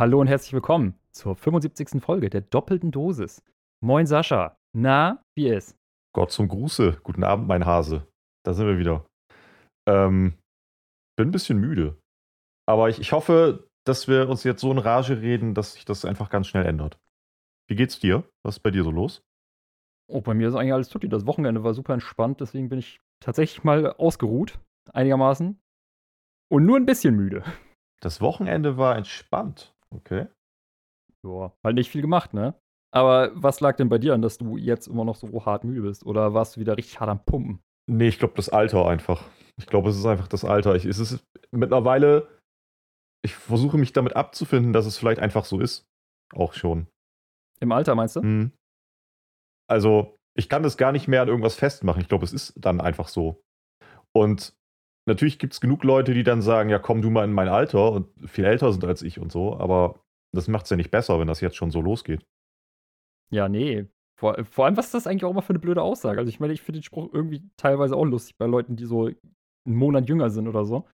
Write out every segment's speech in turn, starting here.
Hallo und herzlich willkommen zur 75. Folge der doppelten Dosis. Moin Sascha. Na, wie ist? Gott zum Gruße. Guten Abend, mein Hase. Da sind wir wieder. Ähm, bin ein bisschen müde. Aber ich, ich hoffe, dass wir uns jetzt so in Rage reden, dass sich das einfach ganz schnell ändert. Wie geht's dir? Was ist bei dir so los? Oh, bei mir ist eigentlich alles tutti. Das Wochenende war super entspannt, deswegen bin ich tatsächlich mal ausgeruht, einigermaßen. Und nur ein bisschen müde. Das Wochenende war entspannt. Okay. Ja, halt nicht viel gemacht, ne? Aber was lag denn bei dir an, dass du jetzt immer noch so hart müde bist? Oder warst du wieder richtig hart am Pumpen? Nee, ich glaube, das Alter einfach. Ich glaube, es ist einfach das Alter. Ich, es ist mittlerweile, ich versuche mich damit abzufinden, dass es vielleicht einfach so ist. Auch schon. Im Alter meinst du? Mhm. Also, ich kann das gar nicht mehr an irgendwas festmachen. Ich glaube, es ist dann einfach so. Und natürlich gibt es genug Leute, die dann sagen, ja, komm du mal in mein Alter und viel älter sind als ich und so, aber das macht es ja nicht besser, wenn das jetzt schon so losgeht. Ja, nee. Vor, vor, allem, was ist das eigentlich auch immer für eine blöde Aussage? Also, ich meine, ich finde den Spruch irgendwie teilweise auch lustig bei Leuten, die so einen Monat jünger sind oder so.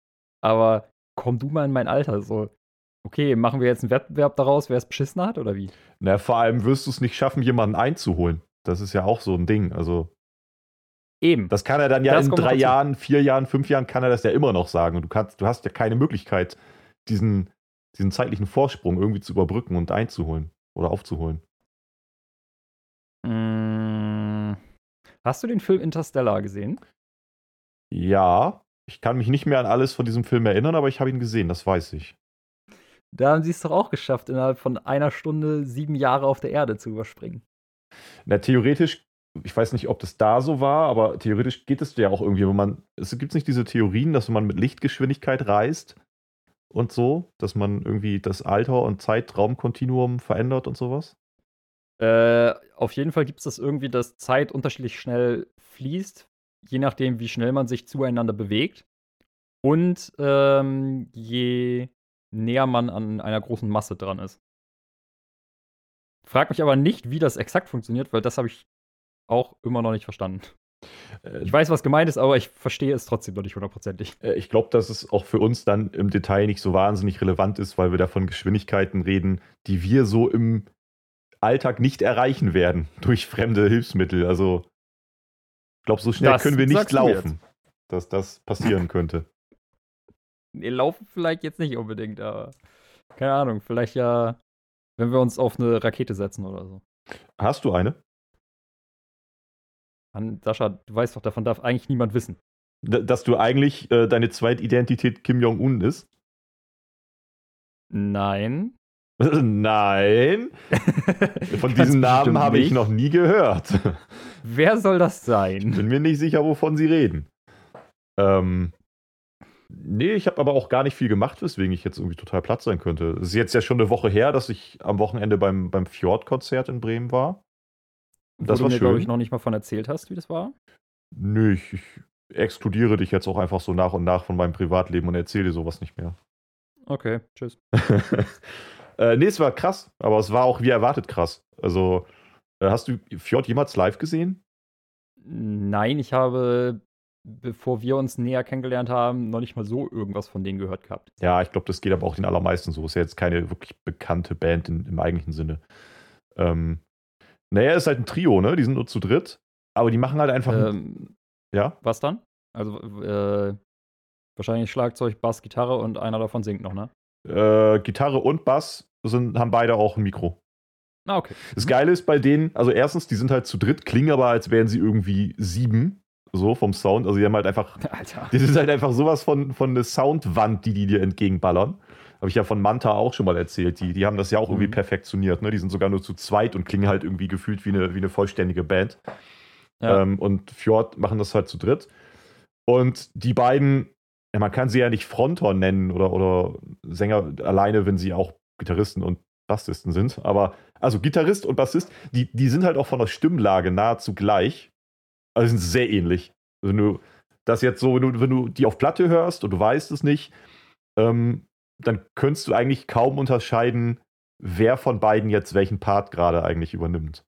Aber komm du mal in mein Alter. So, okay, machen wir jetzt einen Wettbewerb daraus, wer es beschissen hat oder wie? Na, vor allem wirst du es nicht schaffen, jemanden einzuholen. Das ist ja auch so ein Ding. Also. Eben. Das kann er dann ja das in drei Jahren, vier Jahren, fünf Jahren kann er das ja immer noch sagen. Und du kannst, du hast ja keine Möglichkeit, diesen, diesen zeitlichen Vorsprung irgendwie zu überbrücken und einzuholen oder aufzuholen. Mm. Hast du den Film Interstellar gesehen? Ja, ich kann mich nicht mehr an alles von diesem Film erinnern, aber ich habe ihn gesehen, das weiß ich. Da haben sie es doch auch geschafft, innerhalb von einer Stunde sieben Jahre auf der Erde zu überspringen. Na, theoretisch, ich weiß nicht, ob das da so war, aber theoretisch geht es ja auch irgendwie, wenn man, es gibt nicht diese Theorien, dass man mit Lichtgeschwindigkeit reist und so, dass man irgendwie das Alter- und Zeitraumkontinuum verändert und sowas? Äh, auf jeden Fall gibt es das irgendwie, dass Zeit unterschiedlich schnell fließt, je nachdem, wie schnell man sich zueinander bewegt. Und ähm, je näher man an einer großen Masse dran ist. Frag mich aber nicht, wie das exakt funktioniert, weil das habe ich auch immer noch nicht verstanden. Äh, ich weiß, was gemeint ist, aber ich verstehe es trotzdem noch nicht hundertprozentig. Äh, ich glaube, dass es auch für uns dann im Detail nicht so wahnsinnig relevant ist, weil wir da von Geschwindigkeiten reden, die wir so im Alltag nicht erreichen werden durch fremde Hilfsmittel. Also, ich glaube, so schnell das können wir nicht laufen, dass das passieren könnte. Nee, laufen vielleicht jetzt nicht unbedingt, aber keine Ahnung, vielleicht ja, wenn wir uns auf eine Rakete setzen oder so. Hast du eine? Mann, Sascha, du weißt doch, davon darf eigentlich niemand wissen. D dass du eigentlich äh, deine Zweitidentität Kim Jong-un ist? Nein. Nein. Von diesem Namen habe ich noch nie gehört. Wer soll das sein? Ich bin mir nicht sicher, wovon Sie reden. Ähm, nee, ich habe aber auch gar nicht viel gemacht, weswegen ich jetzt irgendwie total platt sein könnte. Es ist jetzt ja schon eine Woche her, dass ich am Wochenende beim, beim Fjord-Konzert in Bremen war. Das Wo war du mir, glaube ich, noch nicht mal von erzählt hast, wie das war? Nö, ich, ich exkludiere dich jetzt auch einfach so nach und nach von meinem Privatleben und erzähle dir sowas nicht mehr. Okay, tschüss. Äh, nee, es war krass, aber es war auch wie erwartet krass. Also, äh, hast du Fjord jemals live gesehen? Nein, ich habe, bevor wir uns näher kennengelernt haben, noch nicht mal so irgendwas von denen gehört gehabt. Ja, ich glaube, das geht aber auch den allermeisten so. Ist ja jetzt keine wirklich bekannte Band in, im eigentlichen Sinne. Ähm, naja, ist halt ein Trio, ne? Die sind nur zu dritt, aber die machen halt einfach. Ähm, ja? Was dann? Also, äh, wahrscheinlich Schlagzeug, Bass, Gitarre und einer davon singt noch, ne? Äh, Gitarre und Bass sind, haben beide auch ein Mikro. Ah, okay. Das mhm. Geile ist bei denen, also erstens, die sind halt zu dritt, klingen aber, als wären sie irgendwie sieben, so vom Sound. Also die haben halt einfach, Alter. das ist halt einfach sowas von, von eine Soundwand, die die dir entgegenballern. Habe ich ja von Manta auch schon mal erzählt. Die, die haben das ja auch mhm. irgendwie perfektioniert. Ne? Die sind sogar nur zu zweit und klingen halt irgendwie gefühlt wie eine, wie eine vollständige Band. Ja. Ähm, und Fjord machen das halt zu dritt. Und die beiden ja, man kann sie ja nicht Frontor nennen oder, oder Sänger alleine, wenn sie auch Gitarristen und Bassisten sind. Aber, also Gitarrist und Bassist, die, die sind halt auch von der Stimmlage nahezu gleich. Also sind sehr ähnlich. Wenn du das jetzt so, wenn du, wenn du die auf Platte hörst und du weißt es nicht, ähm, dann könntest du eigentlich kaum unterscheiden, wer von beiden jetzt welchen Part gerade eigentlich übernimmt.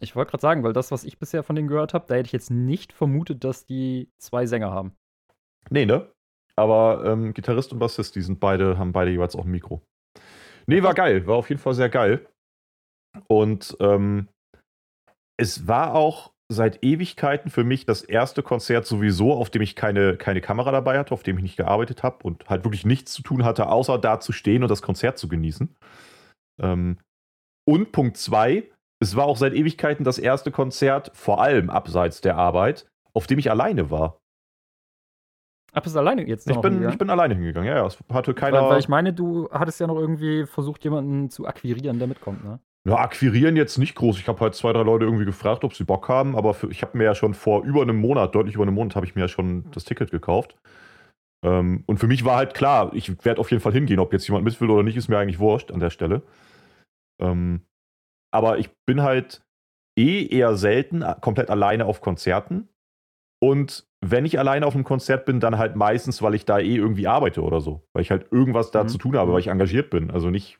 Ich wollte gerade sagen, weil das, was ich bisher von denen gehört habe, da hätte ich jetzt nicht vermutet, dass die zwei Sänger haben. Nee, ne? Aber ähm, Gitarrist und Bassist, die sind beide, haben beide jeweils auch ein Mikro. Nee, war geil. War auf jeden Fall sehr geil. Und ähm, es war auch seit Ewigkeiten für mich das erste Konzert sowieso, auf dem ich keine, keine Kamera dabei hatte, auf dem ich nicht gearbeitet habe und halt wirklich nichts zu tun hatte, außer da zu stehen und das Konzert zu genießen. Ähm, und Punkt zwei, es war auch seit Ewigkeiten das erste Konzert, vor allem abseits der Arbeit, auf dem ich alleine war. Ach, bist du alleine jetzt ich bin, ich bin alleine hingegangen, ja, ja. Es hatte keiner. Weil, weil, ich meine, du hattest ja noch irgendwie versucht, jemanden zu akquirieren, der mitkommt, ne? Ja, akquirieren jetzt nicht groß. Ich habe halt zwei, drei Leute irgendwie gefragt, ob sie Bock haben, aber für, ich habe mir ja schon vor über einem Monat, deutlich über einem Monat, habe ich mir ja schon das Ticket gekauft. Ähm, und für mich war halt klar, ich werde auf jeden Fall hingehen. Ob jetzt jemand mit will oder nicht, ist mir eigentlich wurscht an der Stelle. Ähm, aber ich bin halt eh eher selten komplett alleine auf Konzerten. Und wenn ich alleine auf einem Konzert bin, dann halt meistens, weil ich da eh irgendwie arbeite oder so. Weil ich halt irgendwas da mhm. zu tun habe, weil ich engagiert bin. Also nicht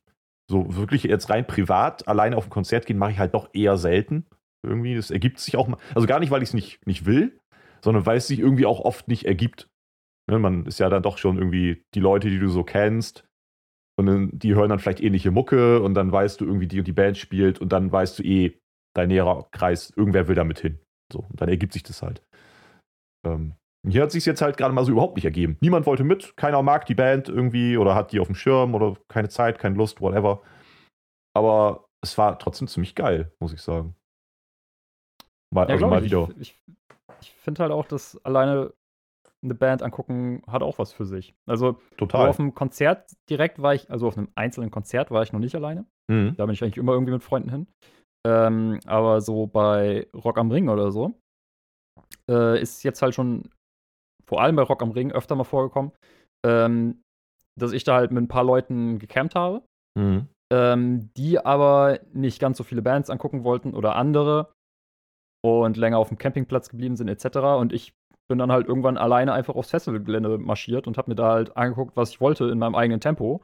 so wirklich jetzt rein privat alleine auf ein Konzert gehen, mache ich halt doch eher selten. Irgendwie, das ergibt sich auch mal. Also gar nicht, weil ich es nicht, nicht will, sondern weil es sich irgendwie auch oft nicht ergibt. Ne, man ist ja dann doch schon irgendwie die Leute, die du so kennst. Und die hören dann vielleicht ähnliche Mucke und dann weißt du irgendwie, die und die Band spielt und dann weißt du eh, dein näherer Kreis, irgendwer will da mit hin. So, und dann ergibt sich das halt. Ähm, hier hat sich jetzt halt gerade mal so überhaupt nicht ergeben. Niemand wollte mit, keiner mag die Band irgendwie oder hat die auf dem Schirm oder keine Zeit, keine Lust, whatever. Aber es war trotzdem ziemlich geil, muss ich sagen. Mal, ja, also mal wieder. Ich, ich, ich finde halt auch, dass alleine eine Band angucken hat auch was für sich. Also Total. auf einem Konzert direkt war ich, also auf einem einzelnen Konzert war ich noch nicht alleine. Mhm. Da bin ich eigentlich immer irgendwie mit Freunden hin. Ähm, aber so bei Rock am Ring oder so äh, ist jetzt halt schon vor allem bei Rock am Ring öfter mal vorgekommen, ähm, dass ich da halt mit ein paar Leuten gecampt habe, mhm. ähm, die aber nicht ganz so viele Bands angucken wollten oder andere und länger auf dem Campingplatz geblieben sind etc. Und ich bin dann halt irgendwann alleine einfach aufs Festivalgelände marschiert und habe mir da halt angeguckt, was ich wollte in meinem eigenen Tempo.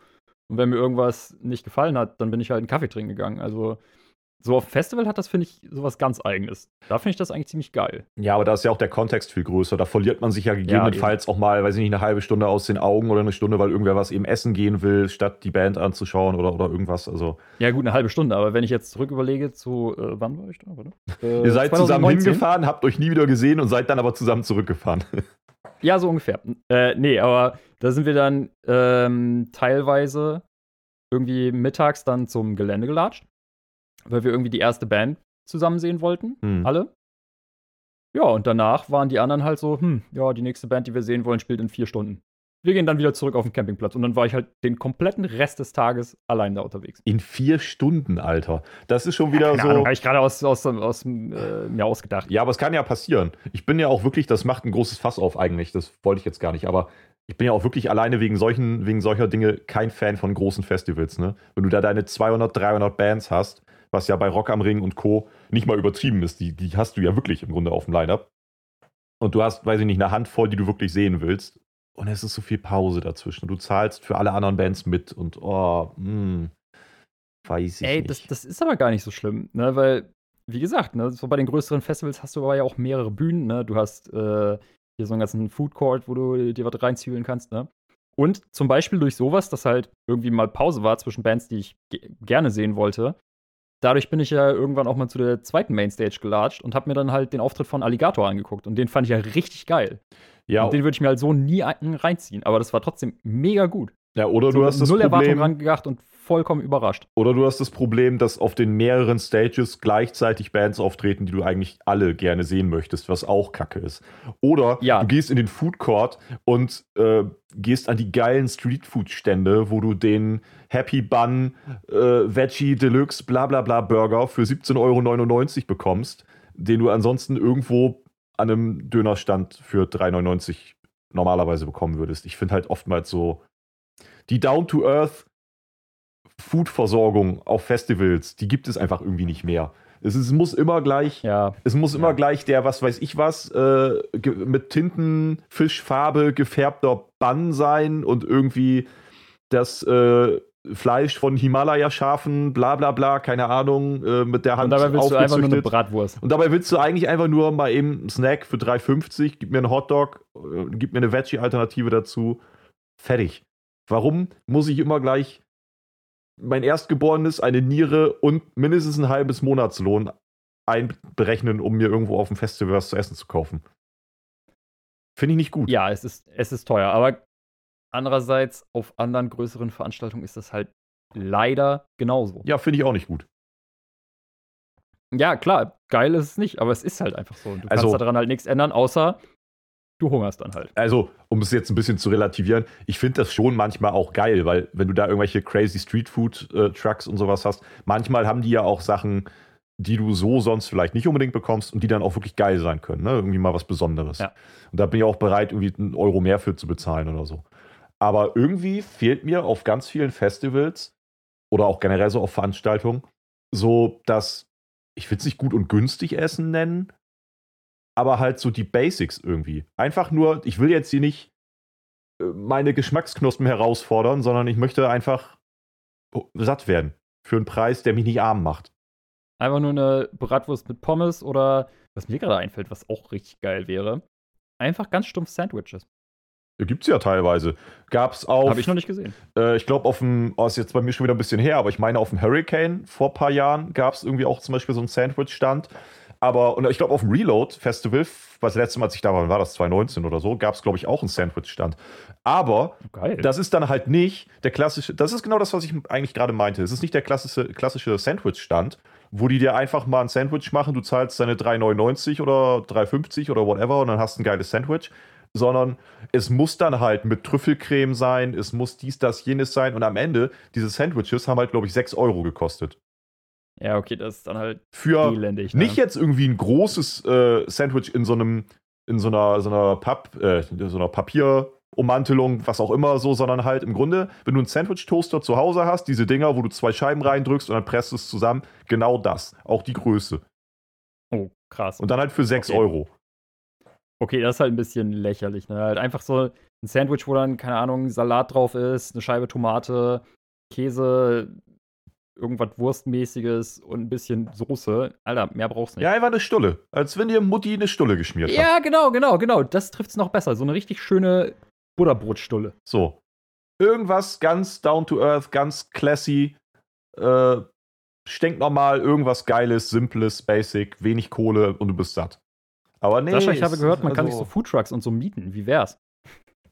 Und wenn mir irgendwas nicht gefallen hat, dann bin ich halt einen Kaffee trinken gegangen. Also so auf dem Festival hat das, finde ich, sowas ganz Eigenes. Da finde ich das eigentlich ziemlich geil. Ja, aber da ist ja auch der Kontext viel größer. Da verliert man sich ja gegebenenfalls ja, auch mal, weiß ich nicht, eine halbe Stunde aus den Augen oder eine Stunde, weil irgendwer was eben essen gehen will, statt die Band anzuschauen oder, oder irgendwas. Also. Ja, gut, eine halbe Stunde. Aber wenn ich jetzt zurück überlege zu, äh, wann war ich da? Äh, Ihr seid 2019? zusammen hingefahren, habt euch nie wieder gesehen und seid dann aber zusammen zurückgefahren. ja, so ungefähr. Äh, nee, aber da sind wir dann ähm, teilweise irgendwie mittags dann zum Gelände gelatscht weil wir irgendwie die erste Band zusammen sehen wollten, mhm. alle. Ja, und danach waren die anderen halt so, hm, ja, die nächste Band, die wir sehen wollen, spielt in vier Stunden. Wir gehen dann wieder zurück auf den Campingplatz. Und dann war ich halt den kompletten Rest des Tages allein da unterwegs. In vier Stunden, Alter. Das ist schon wieder ja, so. Habe ich gerade aus, aus, aus äh, mir ausgedacht. Ja, aber es kann ja passieren. Ich bin ja auch wirklich, das macht ein großes Fass auf eigentlich. Das wollte ich jetzt gar nicht. Aber ich bin ja auch wirklich alleine wegen solchen, wegen solcher Dinge kein Fan von großen Festivals. Ne? Wenn du da deine 200, 300 Bands hast was ja bei Rock am Ring und Co. nicht mal übertrieben ist. Die, die hast du ja wirklich im Grunde auf dem Line-Up. Und du hast, weiß ich nicht, eine Handvoll, die du wirklich sehen willst. Und es ist so viel Pause dazwischen. Du zahlst für alle anderen Bands mit und oh, mh, hm, weiß ich Ey, nicht. Das, das ist aber gar nicht so schlimm, ne? Weil, wie gesagt, ne, so bei den größeren Festivals hast du aber ja auch mehrere Bühnen, ne? Du hast äh, hier so einen ganzen Food Court, wo du dir was reinzwiebeln kannst, ne? Und zum Beispiel durch sowas, dass halt irgendwie mal Pause war zwischen Bands, die ich gerne sehen wollte, dadurch bin ich ja irgendwann auch mal zu der zweiten Mainstage gelatscht und habe mir dann halt den Auftritt von Alligator angeguckt. Und den fand ich ja richtig geil. Ja. Und den würde ich mir halt so nie reinziehen. Aber das war trotzdem mega gut. Ja, oder so du hast das null Problem. Erwartung rangedacht und vollkommen überrascht. Oder du hast das Problem, dass auf den mehreren Stages gleichzeitig Bands auftreten, die du eigentlich alle gerne sehen möchtest, was auch kacke ist. Oder ja. du gehst in den Food Court und äh, gehst an die geilen Streetfood-Stände, wo du den Happy Bun, äh, Veggie Deluxe, bla bla bla Burger für 17,99 Euro bekommst, den du ansonsten irgendwo an einem Dönerstand für 3,99 normalerweise bekommen würdest. Ich finde halt oftmals so die Down-to-Earth Food-Versorgung auf Festivals, die gibt es einfach irgendwie nicht mehr. Es, ist, es muss immer gleich, ja. es muss immer ja. gleich der, was weiß ich was, äh, mit Tintenfischfarbe gefärbter Bann sein und irgendwie das äh, Fleisch von Himalaya-Schafen, bla bla bla, keine Ahnung, äh, mit der Hand Und dabei willst du einfach nur eine Bratwurst. Und dabei willst du eigentlich einfach nur mal eben einen Snack für 3,50, gib mir einen Hotdog, äh, gib mir eine Veggie-Alternative dazu, fertig. Warum muss ich immer gleich mein Erstgeborenes, eine Niere und mindestens ein halbes Monatslohn einberechnen, um mir irgendwo auf dem Festival was zu essen zu kaufen. Finde ich nicht gut. Ja, es ist, es ist teuer, aber andererseits auf anderen größeren Veranstaltungen ist das halt leider genauso. Ja, finde ich auch nicht gut. Ja, klar, geil ist es nicht, aber es ist halt einfach so. Du Also- kannst daran halt nichts ändern, außer du hungerst dann halt. Also, um es jetzt ein bisschen zu relativieren, ich finde das schon manchmal auch geil, weil wenn du da irgendwelche crazy Streetfood-Trucks und sowas hast, manchmal haben die ja auch Sachen, die du so sonst vielleicht nicht unbedingt bekommst und die dann auch wirklich geil sein können. Ne? Irgendwie mal was Besonderes. Ja. Und da bin ich auch bereit, irgendwie einen Euro mehr für zu bezahlen oder so. Aber irgendwie fehlt mir auf ganz vielen Festivals oder auch generell so auf Veranstaltungen so das, ich will es nicht gut und günstig Essen nennen, aber halt so die Basics irgendwie. Einfach nur, ich will jetzt hier nicht äh, meine Geschmacksknospen herausfordern, sondern ich möchte einfach satt werden. Für einen Preis, der mich nicht arm macht. Einfach nur eine Bratwurst mit Pommes oder, was mir gerade einfällt, was auch richtig geil wäre, einfach ganz stumpf Sandwiches. Gibt es ja teilweise. Gab es auch. Habe ich noch nicht gesehen. Äh, ich glaube, auf dem, oh, ist jetzt bei mir schon wieder ein bisschen her, aber ich meine, auf dem Hurricane vor ein paar Jahren gab es irgendwie auch zum Beispiel so einen Sandwich-Stand. Aber, und ich glaube, auf dem Reload Festival, was letzte Mal, als ich da war, war das 2019 oder so, gab es, glaube ich, auch einen Sandwich-Stand. Aber Geil. das ist dann halt nicht der klassische, das ist genau das, was ich eigentlich gerade meinte. Es ist nicht der klassische, klassische Sandwich-Stand, wo die dir einfach mal ein Sandwich machen, du zahlst deine 3,99 oder 3,50 oder whatever und dann hast ein geiles Sandwich. Sondern es muss dann halt mit Trüffelcreme sein, es muss dies, das, jenes sein und am Ende, diese Sandwiches haben halt, glaube ich, 6 Euro gekostet. Ja, okay, das ist dann halt Für elendig. Ne? nicht jetzt irgendwie ein großes äh, Sandwich in so einem, in so einer, so einer Papp, äh, so einer Papierummantelung, was auch immer so, sondern halt im Grunde, wenn du einen Sandwich-Toaster zu Hause hast, diese Dinger, wo du zwei Scheiben reindrückst und dann presst es zusammen, genau das. Auch die Größe. Oh, krass. Und dann halt für 6 Okay. Euro. Okay, das ist halt ein bisschen lächerlich. Ne? Halt einfach so ein Sandwich, wo dann, keine Ahnung, Salat drauf ist, eine Scheibe Tomate, Käse, irgendwas Wurstmäßiges und ein bisschen Soße. Alter, mehr brauchst du nicht. Ja, einfach eine Stulle. Als wenn dir Mutti eine Stulle geschmiert hat. Ja, genau, genau, genau. Das trifft's noch besser. So eine richtig schöne Butterbrotstulle. So. Irgendwas ganz down to earth, ganz classy, äh, stinknormal, irgendwas Geiles, Simples, Basic, wenig Kohle und du bist satt. Aber nee. Sascha, ich es habe gehört, man kann sich also- so Foodtrucks und so mieten. Wie wär's?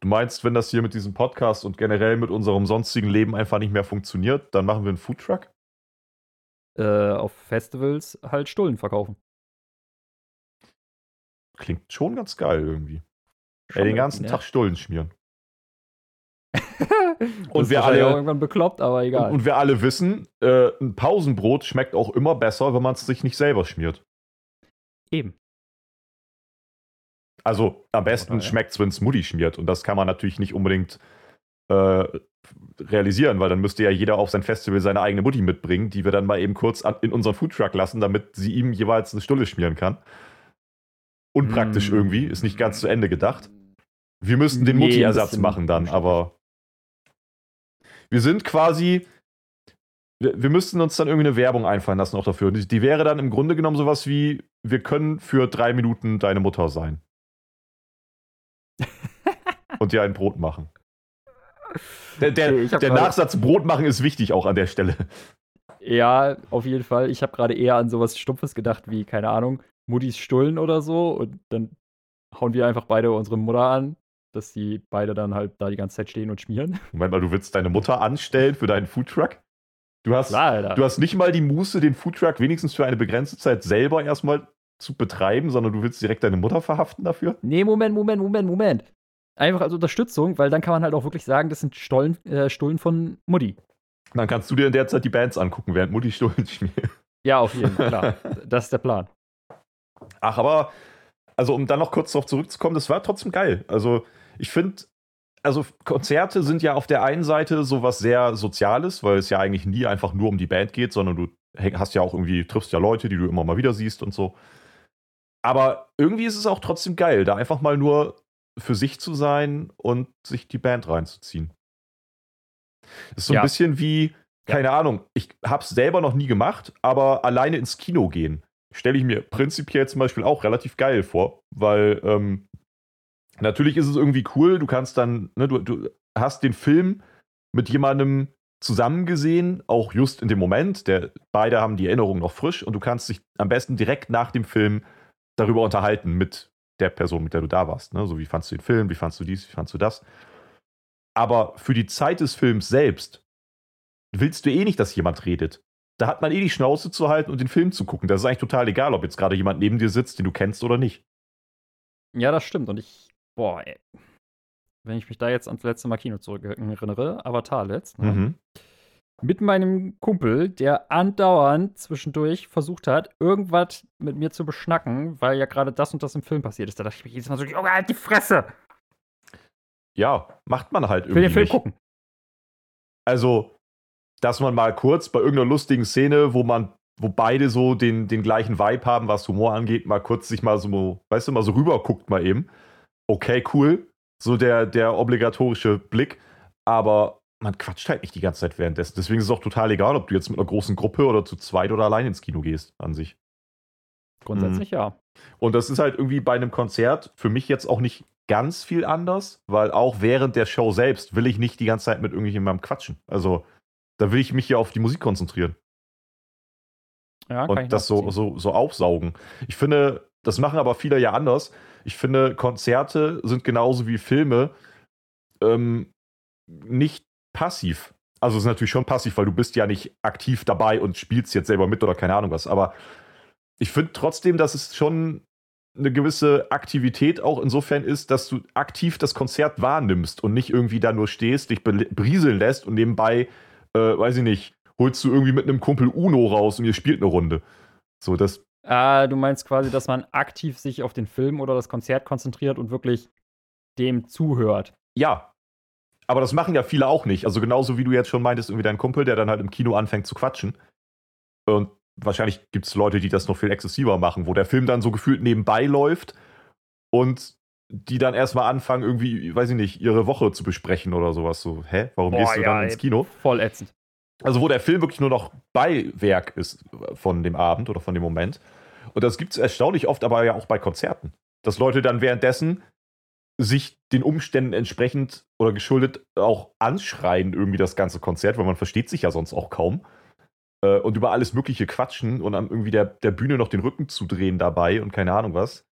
Du meinst, wenn das hier mit diesem Podcast und generell mit unserem sonstigen Leben einfach nicht mehr funktioniert, dann machen wir einen Foodtruck? Äh, auf Festivals halt Stullen verkaufen. Klingt schon ganz geil irgendwie. Schon Ey, den ganzen irgendwie, Tag Stullen schmieren. ne? Und wir alle- irgendwann bekloppt, aber Und, egal. und wir alle wissen, äh, ein Pausenbrot schmeckt auch immer besser, wenn man es sich nicht selber schmiert. Eben. Also am besten Oder, ja. schmeckt es, wenn es Mutti schmiert. Und das kann man natürlich nicht unbedingt äh, realisieren, weil dann müsste ja jeder auf sein Festival seine eigene Mutti mitbringen, die wir dann mal eben kurz an, in unseren Foodtruck lassen, damit sie ihm jeweils eine Stulle schmieren kann. Unpraktisch Mm. irgendwie, ist nicht ganz zu Ende gedacht. Wir müssten den Nee, Mutti-Ersatz machen dann, aber wir sind quasi. Wir, wir müssten uns dann irgendwie eine Werbung einfallen lassen auch dafür. Die, die wäre dann im Grunde genommen sowas wie: Wir können für drei Minuten deine Mutter sein. Und dir ein Brot machen. Der, der, Okay, der Nachsatz Brot machen ist wichtig auch an der Stelle. Ja, auf jeden Fall. Ich habe gerade eher an sowas Stumpfes gedacht, wie, keine Ahnung, Muttis Stullen oder so. Und dann hauen wir einfach beide unsere Mutter an, dass die beide dann halt da die ganze Zeit stehen und schmieren. Moment mal, du willst deine Mutter anstellen für deinen Foodtruck? Du hast, Klar, du hast nicht mal die Muße, den Foodtruck wenigstens für eine begrenzte Zeit selber erstmal zu betreiben, sondern du willst direkt deine Mutter verhaften dafür? Nee, Moment, Moment, Moment, Moment. Einfach als Unterstützung, weil dann kann man halt auch wirklich sagen, das sind Stollen, äh, Stullen von Mutti. Dann kannst du dir in der Zeit die Bands angucken, während Mutti Stullen schmiert. Ja, auf jeden Fall, klar. Das ist der Plan. Ach, aber, also um dann noch kurz darauf zurückzukommen, das war trotzdem geil. Also, ich finde, also Konzerte sind ja auf der einen Seite sowas sehr Soziales, weil es ja eigentlich nie einfach nur um die Band geht, sondern du hast ja auch irgendwie, triffst ja Leute, die du immer mal wieder siehst und so. Aber irgendwie ist es auch trotzdem geil, da einfach mal nur für sich zu sein und sich die Band reinzuziehen. Das ist so ein Ja. bisschen wie, keine Ahnung, ich hab's selber noch nie gemacht, aber alleine ins Kino gehen stelle ich mir prinzipiell zum Beispiel auch relativ geil vor, weil ähm, natürlich ist es irgendwie cool, du kannst dann, ne, du, du hast den Film mit jemandem zusammen gesehen, auch just in dem Moment. Der, beide haben die Erinnerung noch frisch und du kannst dich am besten direkt nach dem Film darüber unterhalten mit der Person, mit der du da warst. Ne? So, wie fandst du den Film, wie fandst du dies, wie fandst du das? Aber für die Zeit des Films selbst willst du eh nicht, dass jemand redet. Da hat man eh die Schnauze zu halten und den Film zu gucken. Das ist eigentlich total egal, ob jetzt gerade jemand neben dir sitzt, den du kennst oder nicht. Ja, das stimmt. Und ich, boah, ey. wenn ich mich da jetzt ans letzte Mal Kino zurück erinnere, Avatar letzt, ne? mhm. Mit meinem Kumpel, der andauernd zwischendurch versucht hat, irgendwas mit mir zu beschnacken, weil ja gerade das und das im Film passiert ist. Da dachte ich mir jedes Mal so, Junge, halt die Fresse! Ja, macht man halt irgendwie. Will den Film nicht. gucken. Also, dass man mal kurz bei irgendeiner lustigen Szene, wo man, wo beide so den, den gleichen Vibe haben, was Humor angeht, mal kurz sich mal so, weißt du, mal so rüber guckt mal eben. Okay, cool. So der, der obligatorische Blick. Aber man quatscht halt nicht die ganze Zeit währenddessen. Deswegen ist es auch total egal, ob du jetzt mit einer großen Gruppe oder zu zweit oder allein ins Kino gehst, an sich. Grundsätzlich mhm. ja. Und das ist halt irgendwie bei einem Konzert für mich jetzt auch nicht ganz viel anders, weil auch während der Show selbst will ich nicht die ganze Zeit mit irgendjemandem quatschen. Also da will ich mich ja auf die Musik konzentrieren. Ja, und das so, so, so aufsaugen. Ich finde, das machen aber viele ja anders. Ich finde, Konzerte sind genauso wie Filme ähm, nicht passiv. Also es ist natürlich schon passiv, weil du bist ja nicht aktiv dabei und spielst jetzt selber mit oder keine Ahnung was. Aber ich finde trotzdem, dass es schon eine gewisse Aktivität auch insofern ist, dass du aktiv das Konzert wahrnimmst und nicht irgendwie da nur stehst, dich berieseln lässt und nebenbei äh, weiß ich nicht, holst du irgendwie mit einem Kumpel Uno raus und ihr spielt eine Runde. So, das. Ah, du meinst quasi, dass man aktiv sich auf den Film oder das Konzert konzentriert und wirklich dem zuhört. Ja. Aber das machen ja viele auch nicht. Also genauso wie du jetzt schon meintest, irgendwie dein Kumpel, der dann halt im Kino anfängt zu quatschen. Und wahrscheinlich gibt es Leute, die das noch viel exzessiver machen, wo der Film dann so gefühlt nebenbei läuft und die dann erstmal anfangen, irgendwie, weiß ich nicht, ihre Woche zu besprechen oder sowas. So, hä? Warum Boah, gehst du ja, dann ins Kino? Voll ätzend. Also, wo der Film wirklich nur noch Beiwerk ist von dem Abend oder von dem Moment. Und das gibt es erstaunlich oft, aber ja auch bei Konzerten. Dass Leute dann währenddessen sich den Umständen entsprechend oder geschuldet auch anschreien, irgendwie das ganze Konzert, weil man versteht sich ja sonst auch kaum. Äh, und über alles Mögliche quatschen und dann irgendwie der, der Bühne noch den Rücken zu drehen dabei und keine Ahnung was.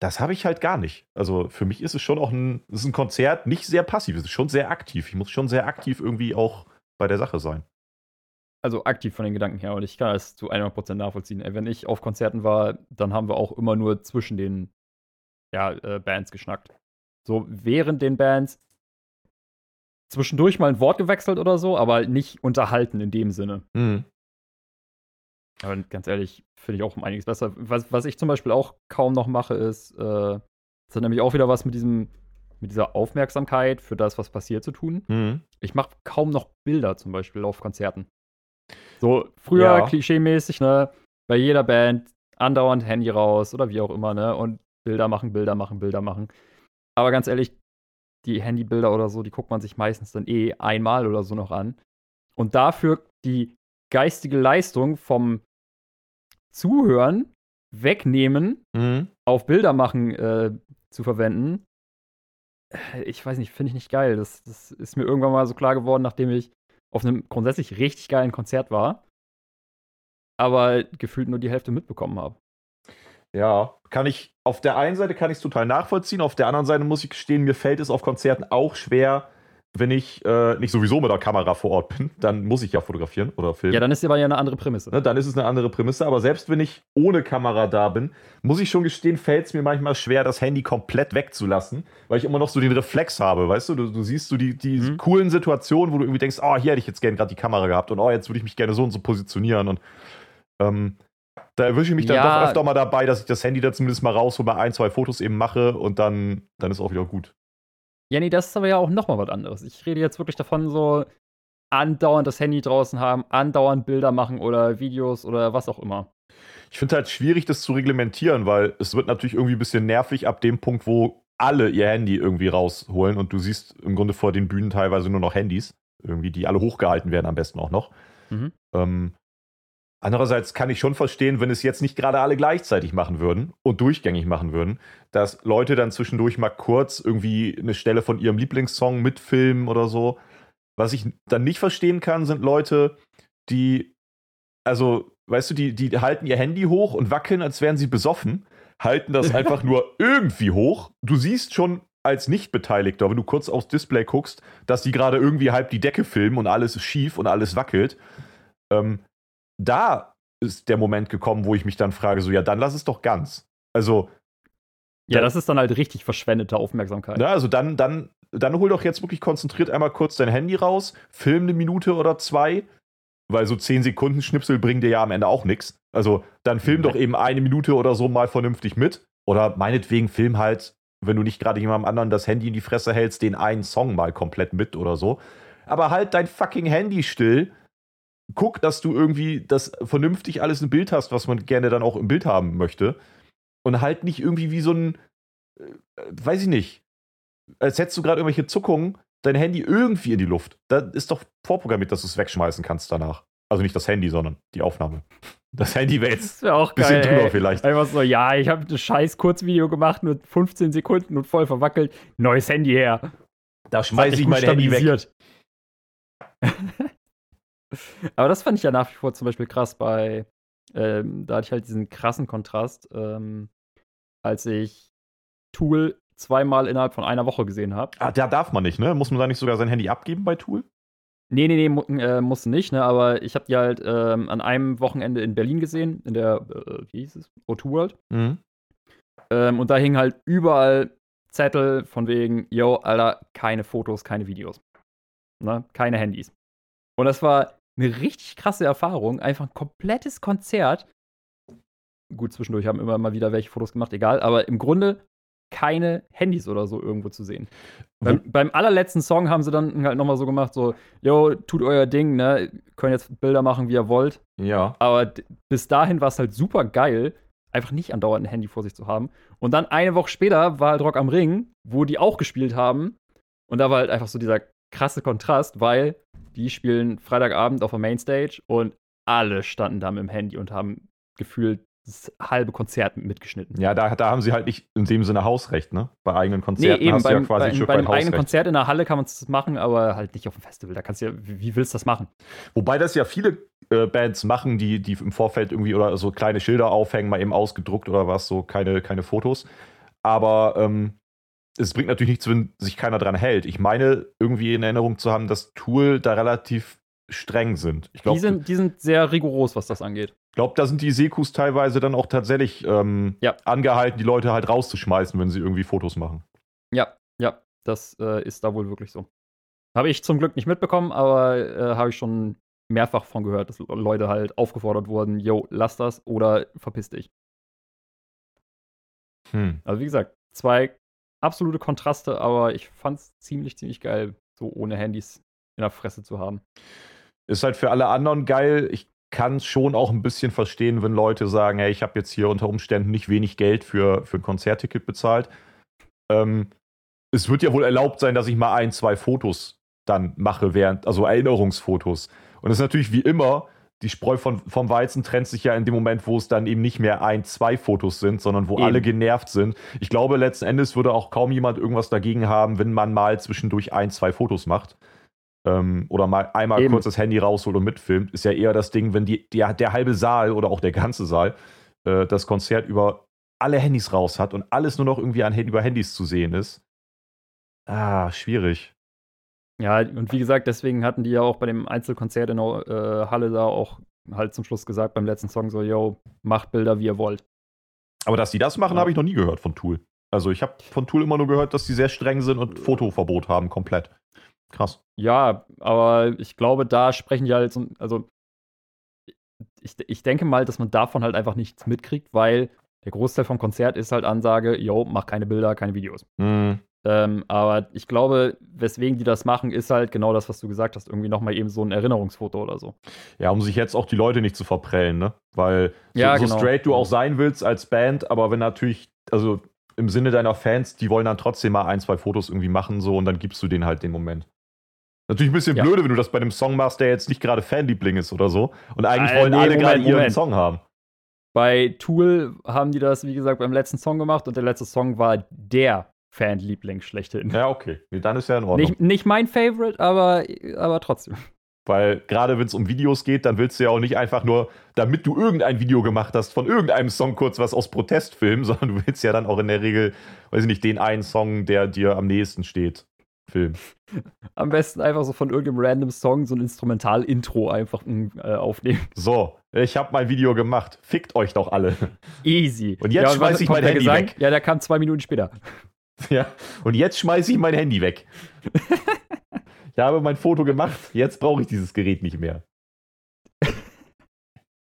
Das habe ich halt gar nicht. Also für mich ist es schon auch ein, ist ein Konzert nicht sehr passiv, es ist schon sehr aktiv. Ich muss schon sehr aktiv irgendwie auch bei der Sache sein. Also aktiv von den Gedanken her und ich kann das zu 100% nachvollziehen. Wenn ich auf Konzerten war, dann haben wir auch immer nur zwischen den ja, äh, Bands geschnackt. So während den Bands zwischendurch mal ein Wort gewechselt oder so, aber nicht unterhalten in dem Sinne. Mhm. Aber ganz ehrlich, finde ich auch um einiges besser. Was, was ich zum Beispiel auch kaum noch mache, ist, äh, das hat nämlich auch wieder was mit diesem, mit dieser Aufmerksamkeit für das, was passiert zu tun. Mhm. Ich mache kaum noch Bilder zum Beispiel auf Konzerten. So, früher ja. klischeemäßig, ne, bei jeder Band andauernd Handy raus oder wie auch immer, ne, und Bilder machen, Bilder machen, Bilder machen. Aber ganz ehrlich, die Handybilder oder so, die guckt man sich meistens dann eh einmal oder so noch an. Und dafür die geistige Leistung vom Zuhören wegnehmen, mhm. auf Bilder machen äh, zu verwenden, äh, ich weiß nicht, finde ich nicht geil. Das, das ist mir irgendwann mal so klar geworden, nachdem ich auf einem grundsätzlich richtig geilen Konzert war, aber gefühlt nur die Hälfte mitbekommen habe. Ja, kann ich, auf der einen Seite kann ich es total nachvollziehen, auf der anderen Seite muss ich gestehen, mir fällt es auf Konzerten auch schwer, wenn ich äh, nicht sowieso mit der Kamera vor Ort bin, dann muss ich ja fotografieren oder filmen. Ja, dann ist aber ja eine andere Prämisse. Ne, dann ist es eine andere Prämisse, aber selbst wenn ich ohne Kamera da bin, muss ich schon gestehen, fällt es mir manchmal schwer, das Handy komplett wegzulassen, weil ich immer noch so den Reflex habe, weißt du? Du, du siehst so die, die mhm. coolen Situationen, wo du irgendwie denkst, oh, hier hätte ich jetzt gerne gerade die Kamera gehabt und oh, jetzt würde ich mich gerne so und so positionieren und ähm, da erwische ich mich dann ja. doch öfter mal dabei, dass ich das Handy da zumindest mal raushole, mal ein, zwei Fotos eben mache und dann, dann ist auch wieder gut. Ja, nee, das ist aber ja auch nochmal was anderes. Ich rede jetzt wirklich davon, so andauernd das Handy draußen haben, andauernd Bilder machen oder Videos oder was auch immer. Ich finde halt schwierig, das zu reglementieren, weil es wird natürlich irgendwie ein bisschen nervig ab dem Punkt, wo alle ihr Handy irgendwie rausholen und du siehst im Grunde vor den Bühnen teilweise nur noch Handys, irgendwie, die alle hochgehalten werden, am besten auch noch. Mhm. Ähm, Andererseits kann ich schon verstehen, wenn es jetzt nicht gerade alle gleichzeitig machen würden und durchgängig machen würden, dass Leute dann zwischendurch mal kurz irgendwie eine Stelle von ihrem Lieblingssong mitfilmen oder so. Was ich dann nicht verstehen kann, sind Leute, die, also, weißt du, die, die halten ihr Handy hoch und wackeln, als wären sie besoffen, halten das einfach nur irgendwie hoch. Du siehst schon als Nicht-Beteiligter, wenn du kurz aufs Display guckst, dass die gerade irgendwie halb die Decke filmen und alles ist schief und alles wackelt. Ähm, da ist der Moment gekommen, wo ich mich dann frage, so, ja, dann lass es doch ganz. Also. Ja, das ist dann halt richtig verschwendete Aufmerksamkeit. Ja, also dann, dann dann hol doch jetzt wirklich konzentriert einmal kurz dein Handy raus, film eine Minute oder zwei, weil so 10 Sekunden Schnipsel bringen dir ja am Ende auch nichts. Also dann film doch eben eine Minute oder so mal vernünftig mit. Oder meinetwegen film halt, wenn du nicht gerade jemandem anderen das Handy in die Fresse hältst, den einen Song mal komplett mit oder so. Aber halt dein fucking Handy still. Guck, dass du irgendwie das vernünftig alles im Bild hast, was man gerne dann auch im Bild haben möchte. Und halt nicht irgendwie wie so ein, äh, weiß ich nicht, als hättest du gerade irgendwelche Zuckungen, dein Handy irgendwie in die Luft. Da ist doch vorprogrammiert, dass du es wegschmeißen kannst danach. Also nicht das Handy, sondern die Aufnahme. Das Handy wäre jetzt wär auch bisschen geil, drüber ey. vielleicht. Einfach so, ja, ich habe ein scheiß Kurzvideo gemacht mit 15 Sekunden und voll verwackelt. Neues Handy her. Da schmeiße ich mein Handy weg. Aber das fand ich ja nach wie vor zum Beispiel krass bei, ähm, da hatte ich halt diesen krassen Kontrast, ähm, als ich Tool zweimal innerhalb von einer Woche gesehen habe. Ah, da darf man nicht, ne? Muss man da nicht sogar sein Handy abgeben bei Tool? Nee, nee, nee, mu äh, musste nicht, ne? Aber ich habe die halt ähm, an einem Wochenende in Berlin gesehen, in der, äh, wie hieß es? O2 World. Mhm. Ähm, und da hingen halt überall Zettel von wegen, yo, Alter, keine Fotos, keine Videos. Ne? Keine Handys. Und das war eine richtig krasse Erfahrung. Einfach ein komplettes Konzert. Gut, zwischendurch haben immer mal wieder welche Fotos gemacht, egal. Aber im Grunde keine Handys oder so irgendwo zu sehen. Beim, beim, allerletzten Song haben sie dann halt nochmal so gemacht, so, yo, tut euer Ding, ne, könnt jetzt Bilder machen, wie ihr wollt. Ja. Aber bis dahin war es halt super geil, einfach nicht andauernd ein Handy vor sich zu haben. Und dann eine Woche später war halt Rock am Ring, wo die auch gespielt haben. Und da war halt einfach so dieser krasse Kontrast, weil die spielen Freitagabend auf der Mainstage und alle standen da mit dem Handy und haben gefühlt das halbe Konzert mitgeschnitten. Ja, da, da haben sie halt nicht in dem Sinne Hausrecht, ne? Bei eigenen Konzerten nee, eben, hast beim, du ja quasi bei, Stück bei einem eigenen Konzert in der Halle kann man es machen, aber halt nicht auf dem Festival. Da kannst du ja, wie, wie willst du das machen? Wobei das ja viele äh, Bands machen, die, die im Vorfeld irgendwie oder so kleine Schilder aufhängen, mal eben ausgedruckt oder was, so keine, keine Fotos. Aber ähm, es bringt natürlich nichts, wenn sich keiner dran hält. Ich meine, irgendwie in Erinnerung zu haben, dass Tool da relativ streng sind. Ich glaub, die, sind, die sind sehr rigoros, was das angeht. Ich glaube, da sind die Sekus teilweise dann auch tatsächlich ähm, ja. angehalten, die Leute halt rauszuschmeißen, wenn sie irgendwie Fotos machen. Ja, ja, das äh, ist da wohl wirklich so. Habe ich zum Glück nicht mitbekommen, aber äh, habe ich schon mehrfach von gehört, dass Leute halt aufgefordert wurden, yo, lass das oder verpiss dich. Hm. Also wie gesagt, zwei absolute Kontraste, aber ich fand es ziemlich, ziemlich geil, so ohne Handys in der Fresse zu haben. Ist halt für alle anderen geil. Ich kann es schon auch ein bisschen verstehen, wenn Leute sagen, hey, ich habe jetzt hier unter Umständen nicht wenig Geld für, für ein Konzertticket bezahlt. Ähm, es wird ja wohl erlaubt sein, dass ich mal ein, zwei Fotos dann mache, während, also Erinnerungsfotos. Und das ist natürlich wie immer, die Spreu von, vom Weizen trennt sich ja in dem Moment, wo es dann eben nicht mehr ein, zwei Fotos sind, sondern wo eben. alle genervt sind. Ich glaube, letzten Endes würde auch kaum jemand irgendwas dagegen haben, wenn man mal zwischendurch ein, zwei Fotos macht ähm, oder mal einmal Eben. kurz das Handy rausholt und mitfilmt, ist ja eher das Ding, wenn die, die der halbe Saal oder auch der ganze Saal äh, das Konzert über alle Handys raus hat und alles nur noch irgendwie an, über Handys zu sehen ist. Ah, schwierig. Ja, und wie gesagt, deswegen hatten die ja auch bei dem Einzelkonzert in der äh, Halle da auch halt zum Schluss gesagt beim letzten Song so, yo, macht Bilder, wie ihr wollt. Aber dass die das machen, ja. habe ich noch nie gehört von Tool. Also ich habe von Tool immer nur gehört, dass die sehr streng sind und Fotoverbot haben, komplett. Krass. Ja, aber ich glaube, da sprechen die halt, so, also ich, ich denke mal, dass man davon halt einfach nichts mitkriegt, weil der Großteil vom Konzert ist halt Ansage, yo, mach keine Bilder, keine Videos. Mhm. Ähm, aber ich glaube, weswegen die das machen, ist halt genau das, was du gesagt hast, irgendwie nochmal eben so ein Erinnerungsfoto oder so. Ja, um sich jetzt auch die Leute nicht zu verprellen, ne? Weil so, ja, so genau. straight du auch sein willst als Band, aber wenn natürlich, also im Sinne deiner Fans, die wollen dann trotzdem mal ein, zwei Fotos irgendwie machen, so und dann gibst du denen halt den Moment. Natürlich ein bisschen ja. blöde, wenn du das bei einem Song machst, der jetzt nicht gerade Fanliebling ist oder so. Und eigentlich äh, wollen nee, alle gerade ihren Song haben. Bei Tool haben die das, wie gesagt, beim letzten Song gemacht und der letzte Song war der Fanliebling schlechthin. Ja, okay. Nee, dann ist ja in Ordnung. Nicht, nicht mein Favorite, aber, aber trotzdem. Weil gerade wenn es um Videos geht, dann willst du ja auch nicht einfach nur, damit du irgendein Video gemacht hast, von irgendeinem Song kurz was aus Protest filmen, sondern du willst ja dann auch in der Regel, weiß ich nicht, den einen Song, der dir am nächsten steht, filmen. Am besten einfach so von irgendeinem random Song so ein Instrumental-Intro einfach äh, aufnehmen. So, ich habe mein Video gemacht. Fickt euch doch alle. Easy. Und jetzt ja, schmeiß ich mein Handy Gesang? weg. Ja, der kam zwei Minuten später. Ja, und jetzt schmeiße ich mein Handy weg. ich habe mein Foto gemacht, jetzt brauche ich dieses Gerät nicht mehr.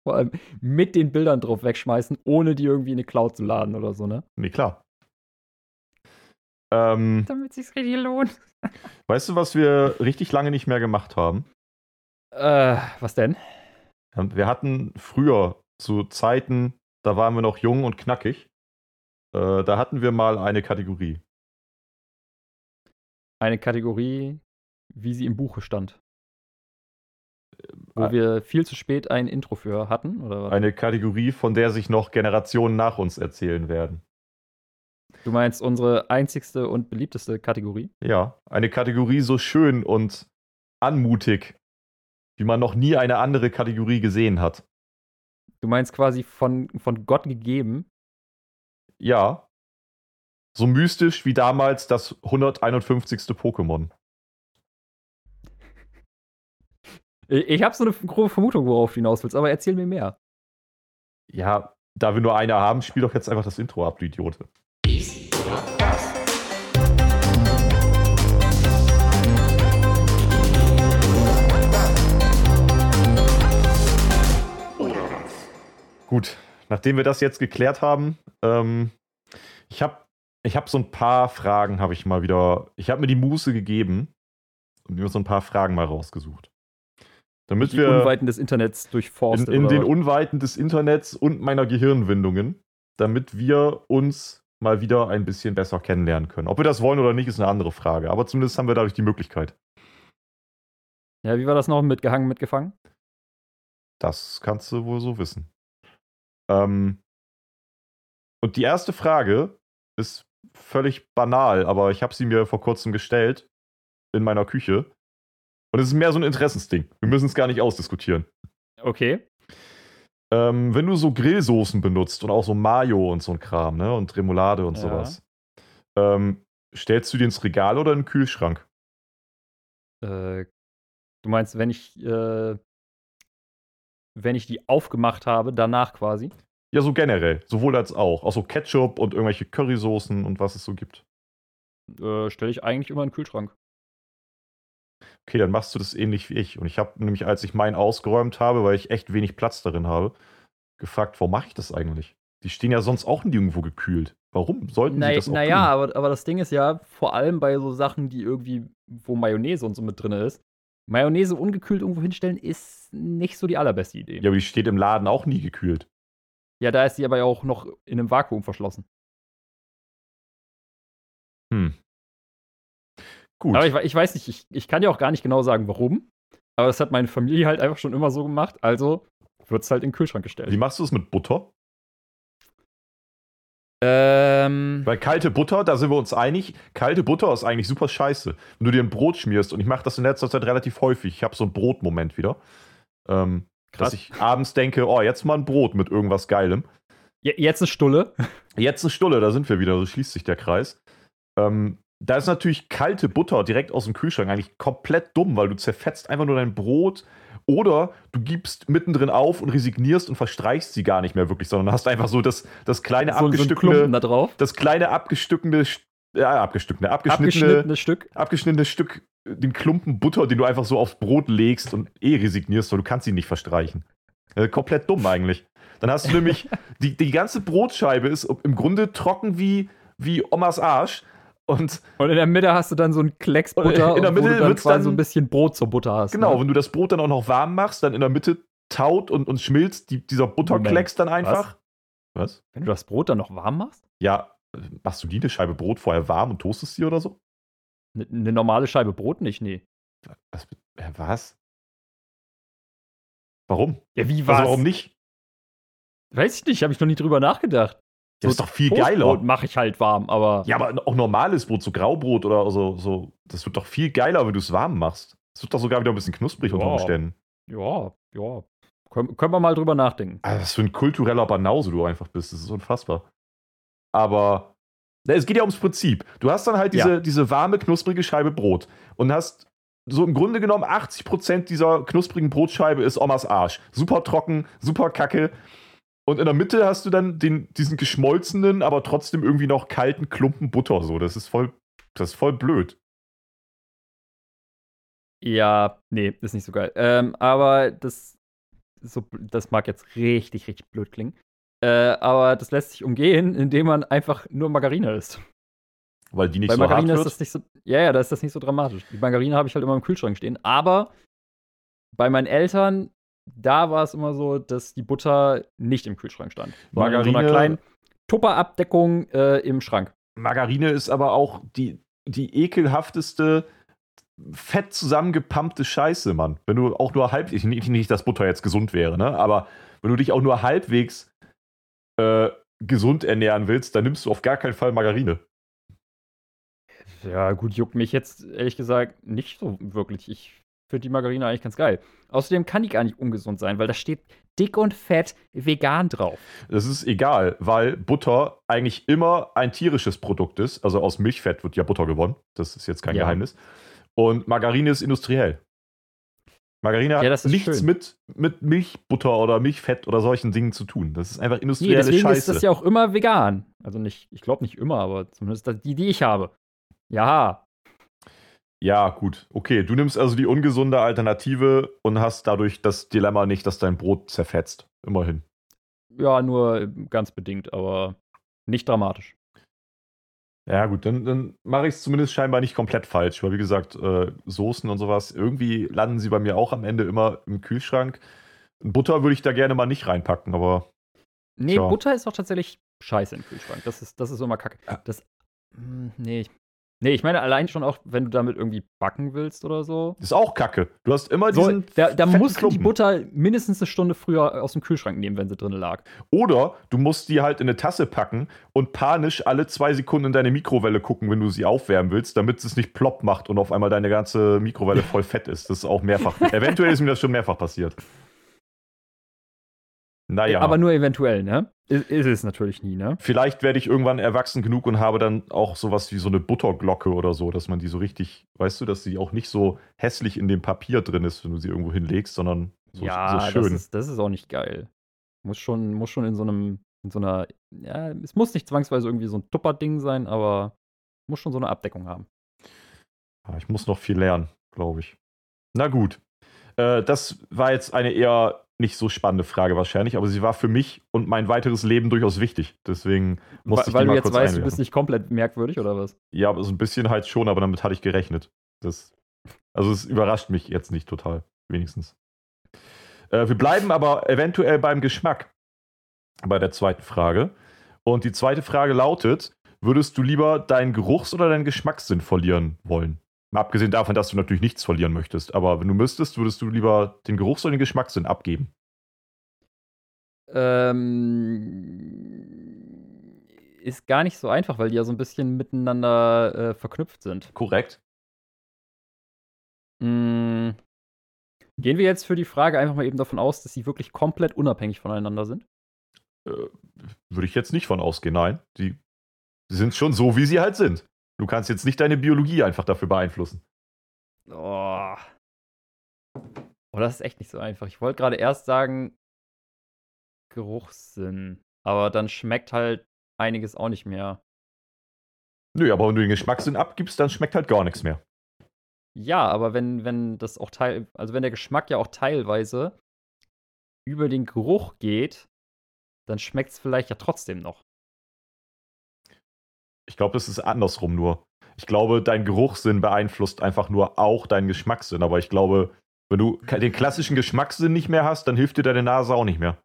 Vor allem mit den Bildern drauf wegschmeißen, ohne die irgendwie in eine Cloud zu laden oder so, ne? Nee, klar. Ähm, Damit sich's richtig lohnt. Weißt du, was wir richtig lange nicht mehr gemacht haben? Äh, was denn? Wir hatten früher zu Zeiten, da waren wir noch jung und knackig. Äh, da hatten wir mal eine Kategorie. Eine Kategorie, wie sie im Buche stand. Wo äh, wir viel zu spät ein Intro für hatten, oder was? Eine Kategorie, von der sich noch Generationen nach uns erzählen werden. Du meinst unsere einzigste und beliebteste Kategorie? Ja, eine Kategorie so schön und anmutig, wie man noch nie eine andere Kategorie gesehen hat. Du meinst quasi von, von Gott gegeben? Ja. So mystisch wie damals das 151. Pokémon. Ich habe so eine grobe Vermutung, worauf du hinaus willst, aber erzähl mir mehr. Ja, da wir nur eine haben, spiel doch jetzt einfach das Intro ab, du Idiote. Gut, nachdem wir das jetzt geklärt haben, ähm, ich habe ich hab so ein paar Fragen, habe ich mal wieder, ich habe mir die Muße gegeben und mir so ein paar Fragen mal rausgesucht. Damit die wir Unweiten des Internets durchforsten. In, in den Unweiten des Internets und meiner Gehirnwindungen, damit wir uns mal wieder ein bisschen besser kennenlernen können. Ob wir das wollen oder nicht, ist eine andere Frage. Aber zumindest haben wir dadurch die Möglichkeit. Ja, wie war das noch? Mitgehangen, mitgefangen? Das kannst du wohl so wissen. Ähm, und die erste Frage ist völlig banal, aber ich habe sie mir vor kurzem gestellt in meiner Küche. Und es ist mehr so ein Interessensding. Wir müssen es gar nicht ausdiskutieren. Okay. Ähm, wenn du so Grillsoßen benutzt und auch so Mayo und so ein Kram, ne? Und Remoulade und ja. sowas, ähm, stellst du die ins Regal oder in den Kühlschrank? Äh, du meinst, wenn ich äh, wenn ich die aufgemacht habe, danach quasi? Ja, so generell. Sowohl als auch. Auch so Ketchup und irgendwelche Currysoßen und was es so gibt. Äh, Stelle ich eigentlich immer in den Kühlschrank. Okay, dann machst du das ähnlich wie ich. Und ich habe nämlich, als ich meinen ausgeräumt habe, weil ich echt wenig Platz darin habe, gefragt, warum mache ich das eigentlich? Die stehen ja sonst auch nirgendwo gekühlt. Warum sollten na, sie das auch Naja, aber, aber das Ding ist ja, vor allem bei so Sachen, die irgendwie, wo Mayonnaise und so mit drin ist, Mayonnaise ungekühlt irgendwo hinstellen, ist nicht so die allerbeste Idee. Ja, aber die steht im Laden auch nie gekühlt. Ja, da ist sie aber ja auch noch in einem Vakuum verschlossen. Hm. Gut. Aber ich, ich weiß nicht, ich, ich kann dir auch gar nicht genau sagen, warum. Aber das hat meine Familie halt einfach schon immer so gemacht. Also wird es halt in den Kühlschrank gestellt. Wie machst du es mit Butter? Ähm. Weil kalte Butter, da sind wir uns einig, kalte Butter ist eigentlich super scheiße. Wenn du dir ein Brot schmierst, und ich mache das in letzter Zeit relativ häufig, ich habe so einen Brotmoment wieder, ähm, dass ich abends denke, oh, jetzt mal ein Brot mit irgendwas Geilem. Jetzt eine Stulle. Jetzt eine Stulle, da sind wir wieder, so schließt sich der Kreis. Ähm, da ist natürlich kalte Butter direkt aus dem Kühlschrank eigentlich komplett dumm, weil du zerfetzt einfach nur dein Brot oder du gibst mittendrin auf und resignierst und verstreichst sie gar nicht mehr wirklich, sondern hast einfach so das, das kleine so, abgestückende, so da drauf. das kleine abgestückende, ja, abgestückende, abgeschnittene, Stück, abgeschnittenes Stück, den Klumpen Butter, den du einfach so aufs Brot legst und eh resignierst, weil du kannst ihn nicht verstreichen. Äh, komplett dumm eigentlich. Dann hast du nämlich, die, die ganze Brotscheibe ist im Grunde trocken wie, wie Omas Arsch und, und in der Mitte hast du dann so ein Klecks Butter, in der Mitte wo du dann quasi dann, so ein bisschen Brot zur Butter hast. Genau, ne? wenn du das Brot dann auch noch warm machst, dann in der Mitte taut und, und schmilzt die, dieser Butterklecks dann einfach. Was? Was? Wenn du das Brot dann noch warm machst? Ja, machst du die eine Scheibe Brot vorher warm und toastest sie oder so? Eine ne normale Scheibe Brot nicht, nee. Was? was? Warum? Ja, wie was? Also warum nicht? Weiß ich nicht, habe ich noch nie drüber nachgedacht. Das ist doch viel geiler. mache ich halt warm, aber. Ja, aber auch normales Brot, so Graubrot oder so, so. Das wird doch viel geiler, wenn du es warm machst. Das wird doch sogar wieder ein bisschen knusprig ja. unter Umständen. Ja, ja. Können, können wir mal drüber nachdenken. Also, was für ein kultureller Banause du einfach bist. Das ist unfassbar. Aber na, es geht ja ums Prinzip. Du hast dann halt diese, ja. diese warme, knusprige Scheibe Brot und hast so im Grunde genommen 80% dieser knusprigen Brotscheibe ist Omas Arsch. Super trocken, super kacke. Und in der Mitte hast du dann den, diesen geschmolzenen, aber trotzdem irgendwie noch kalten Klumpen Butter. So, das ist voll, das ist voll blöd. Ja, nee, ist nicht so geil. Ähm, aber das, so, das mag jetzt richtig, richtig blöd klingen. Äh, aber das lässt sich umgehen, indem man einfach nur Margarine isst. Weil die nicht Bei so Margarine hart ist das nicht so. Ja, ja, da ist das nicht so dramatisch. Die Margarine habe ich halt immer im Kühlschrank stehen. Aber bei meinen Eltern, da war es immer so, dass die Butter nicht im Kühlschrank stand. Margarine. In so einer kleinen Tupperabdeckung äh, im Schrank. Margarine ist aber auch die, die ekelhafteste fett zusammengepumpte Scheiße, Mann. Wenn du auch nur halb, ich, nicht, nicht, dass Butter jetzt gesund wäre, ne? Aber wenn du dich auch nur halbwegs äh, gesund ernähren willst, dann nimmst du auf gar keinen Fall Margarine. Ja, gut, juckt mich jetzt ehrlich gesagt nicht so wirklich. Ich finde die Margarine eigentlich ganz geil. Außerdem kann die gar nicht ungesund sein, weil da steht dick und fett vegan drauf. Das ist egal, weil Butter eigentlich immer ein tierisches Produkt ist. Also aus Milchfett wird ja Butter gewonnen. Das ist jetzt kein ja. Geheimnis. Und Margarine ist industriell. Margarine ja, hat nichts mit, mit Milchbutter oder Milchfett oder solchen Dingen zu tun. Das ist einfach industrielle nee, deswegen Scheiße. ist das ja auch immer vegan. Also nicht, ich glaube nicht immer, aber zumindest die, die ich habe. Ja. Ja, gut. Okay, du nimmst also die ungesunde Alternative und hast dadurch das Dilemma nicht, dass dein Brot zerfetzt. Immerhin. Ja, nur ganz bedingt, aber nicht dramatisch. Ja, gut, dann, dann mache ich es zumindest scheinbar nicht komplett falsch, weil wie gesagt, äh, Soßen und sowas, irgendwie landen sie bei mir auch am Ende immer im Kühlschrank. Butter würde ich da gerne mal nicht reinpacken, aber. Nee, tja. Butter ist doch tatsächlich scheiße im Kühlschrank. Das ist, das ist immer kacke. Das, mh, hm, nee, Nee, ich meine allein schon auch, wenn du damit irgendwie backen willst oder so. Ist auch kacke. Du hast immer diesen. So, da da musst du die Butter mindestens eine Stunde früher aus dem Kühlschrank nehmen, wenn sie drin lag. Oder du musst die halt in eine Tasse packen und panisch alle zwei Sekunden in deine Mikrowelle gucken, wenn du sie aufwärmen willst, damit es nicht plopp macht und auf einmal deine ganze Mikrowelle voll fett ist. Das ist auch mehrfach. Eventuell ist mir das schon mehrfach passiert. Naja. Aber nur eventuell, ne? Ist, ist, es natürlich nie, ne? Vielleicht werde ich irgendwann erwachsen genug und habe dann auch sowas wie so eine Butterglocke oder so, dass man die so richtig, weißt du, dass sie auch nicht so hässlich in dem Papier drin ist, wenn du sie irgendwo hinlegst, sondern so, ja, so schön. Das ist, das ist auch nicht geil. Muss schon, muss schon in so einem, in so einer, ja, es muss nicht zwangsweise irgendwie so ein Tupperding sein, aber muss schon so eine Abdeckung haben. Ja, ich muss noch viel lernen, glaube ich. Na gut. Äh, das war jetzt eine eher nicht so spannende Frage wahrscheinlich, aber sie war für mich und mein weiteres Leben durchaus wichtig. Deswegen musste Weil ich die du jetzt weißt, du bist nicht komplett merkwürdig oder was? Ja, so ein bisschen halt schon, aber damit hatte ich gerechnet. Das, also es überrascht mich jetzt nicht total, wenigstens. Äh, wir bleiben aber eventuell beim Geschmack bei der zweiten Frage. Und die zweite Frage lautet: Würdest du lieber deinen Geruchs- oder deinen Geschmackssinn verlieren wollen? Mal abgesehen davon, dass du natürlich nichts verlieren möchtest. Aber wenn du müsstest, würdest du lieber den Geruchs- oder den Geschmackssinn abgeben? Ähm, ist gar nicht so einfach, weil die ja so ein bisschen miteinander äh, verknüpft sind. Korrekt. Mm, gehen wir jetzt für die Frage einfach mal eben davon aus, dass sie wirklich komplett unabhängig voneinander sind? Äh, würde ich jetzt nicht von ausgehen, nein. Die sind schon so, wie sie halt sind. Du kannst jetzt nicht deine Biologie einfach dafür beeinflussen. Oh. Oh, das ist echt nicht so einfach. Ich wollte gerade erst sagen, Geruchssinn. Aber dann schmeckt halt einiges auch nicht mehr. Nö, aber wenn du den Geschmackssinn abgibst, dann schmeckt halt gar nichts mehr. Ja, aber wenn, wenn das auch teil, also wenn der Geschmack ja auch teilweise über den Geruch geht, dann schmeckt es vielleicht ja trotzdem noch. Ich glaube, das ist andersrum nur. Ich glaube, dein Geruchssinn beeinflusst einfach nur auch deinen Geschmackssinn. Aber ich glaube, wenn du den klassischen Geschmackssinn nicht mehr hast, dann hilft dir deine Nase auch nicht mehr.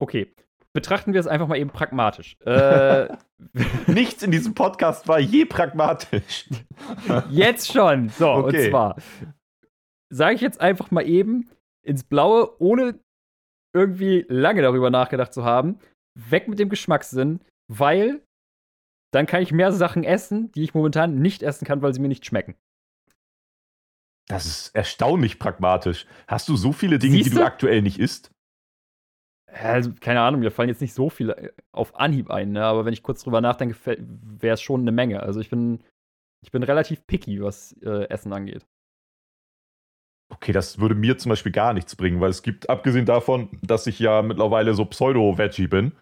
Okay. Betrachten wir es einfach mal eben pragmatisch. Äh, Nichts in diesem Podcast war je pragmatisch. Jetzt schon. So, okay. und zwar sage ich jetzt einfach mal eben ins Blaue, ohne irgendwie lange darüber nachgedacht zu haben. Weg mit dem Geschmackssinn, weil dann kann ich mehr Sachen essen, die ich momentan nicht essen kann, weil sie mir nicht schmecken. Das ist erstaunlich pragmatisch. Hast du so viele Dinge, Siehste? die du aktuell nicht isst? Also, keine Ahnung, mir fallen jetzt nicht so viele äh, auf Anhieb ein, ne? aber wenn ich kurz drüber nachdenke, wäre es schon eine Menge. Also ich bin, ich bin relativ picky, was äh, Essen angeht. Okay, das würde mir zum Beispiel gar nichts bringen, weil es gibt, abgesehen davon, dass ich ja mittlerweile so Pseudo-Veggie bin,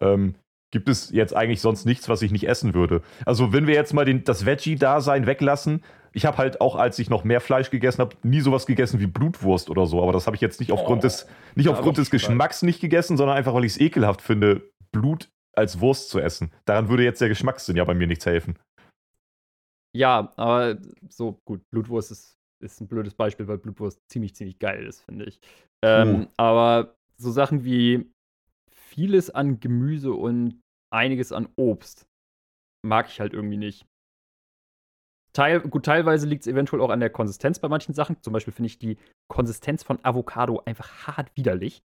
ähm, gibt es jetzt eigentlich sonst nichts, was ich nicht essen würde. Also, wenn wir jetzt mal den, das Veggie-Dasein weglassen, ich habe halt auch, als ich noch mehr Fleisch gegessen habe, nie sowas gegessen wie Blutwurst oder so. Aber das habe ich jetzt nicht aufgrund oh, des, nicht aufgrund des Geschmacks nicht gegessen, sondern einfach, weil ich es ekelhaft finde, Blut als Wurst zu essen. Daran würde jetzt der Geschmackssinn ja bei mir nichts helfen. Ja, aber so gut, Blutwurst ist, ist ein blödes Beispiel, weil Blutwurst ziemlich, ziemlich geil ist, finde ich. Ähm, oh. Aber so Sachen wie vieles an Gemüse und einiges an Obst mag ich halt irgendwie nicht. Teil, gut, teilweise liegt es eventuell auch an der Konsistenz bei manchen Sachen. Zum Beispiel finde ich die Konsistenz von Avocado einfach hart widerlich.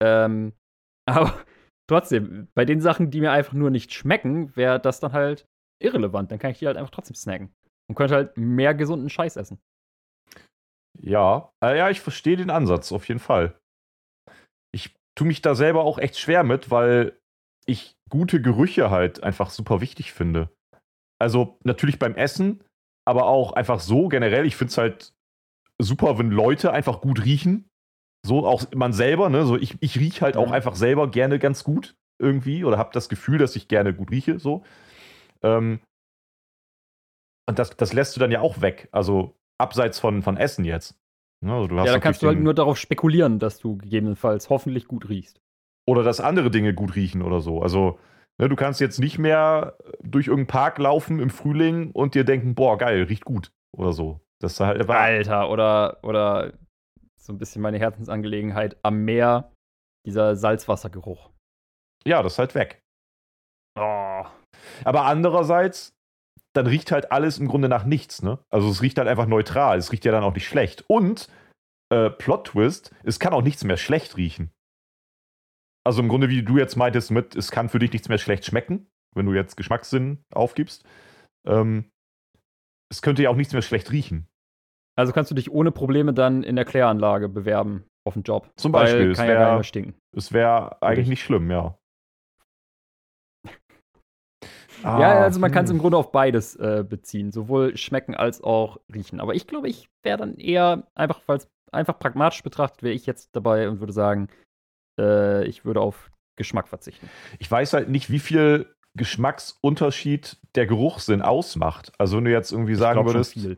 Ähm, aber trotzdem, bei den Sachen, die mir einfach nur nicht schmecken, wäre das dann halt irrelevant. Dann kann ich die halt einfach trotzdem snacken. Und könnte halt mehr gesunden Scheiß essen. Ja, äh, ja, ich verstehe den Ansatz, auf jeden Fall. Ich tue mich da selber auch echt schwer mit, weil ich gute Gerüche halt einfach super wichtig finde. Also natürlich beim Essen, aber auch einfach so generell. Ich finde es halt super, wenn Leute einfach gut riechen. So auch man selber, ne? So ich, ich rieche halt auch einfach selber gerne ganz gut irgendwie oder habe das Gefühl, dass ich gerne gut rieche. So. Ähm, und das, das lässt du dann ja auch weg. Also abseits von, von Essen jetzt. Ne, also ja, da kannst du halt nur darauf spekulieren, dass du gegebenenfalls hoffentlich gut riechst. Oder dass andere Dinge gut riechen oder so. Also, ne, du kannst jetzt nicht mehr durch irgendeinen Park laufen im Frühling und dir denken, boah, geil, riecht gut. Oder so. Das ist halt Alter, oder, oder so ein bisschen meine Herzensangelegenheit am Meer, dieser Salzwassergeruch. Ja, das ist halt weg. Oh. Aber andererseits, dann riecht halt alles im Grunde nach nichts, ne? Also es riecht halt einfach neutral. Es riecht ja dann auch nicht schlecht. Und äh, Plot-Twist, es kann auch nichts mehr schlecht riechen. Also im Grunde, wie du jetzt meintest, mit, es kann für dich nichts mehr schlecht schmecken, wenn du jetzt Geschmackssinn aufgibst. Ähm, es könnte ja auch nichts mehr schlecht riechen. Also kannst du dich ohne Probleme dann in der Kläranlage bewerben auf einen Job. Zum Beispiel. Kann es wär, ja stinken. Es wäre eigentlich nicht schlimm, ja. Ah, ja, also man kann es im Grunde auf beides äh, beziehen, sowohl schmecken als auch riechen. Aber ich glaube, ich wäre dann eher einfach, es einfach pragmatisch betrachtet, wäre ich jetzt dabei und würde sagen, äh, ich würde auf Geschmack verzichten. Ich weiß halt nicht, wie viel Geschmacksunterschied der Geruchssinn ausmacht. Also wenn du jetzt irgendwie sagen würdest, wenn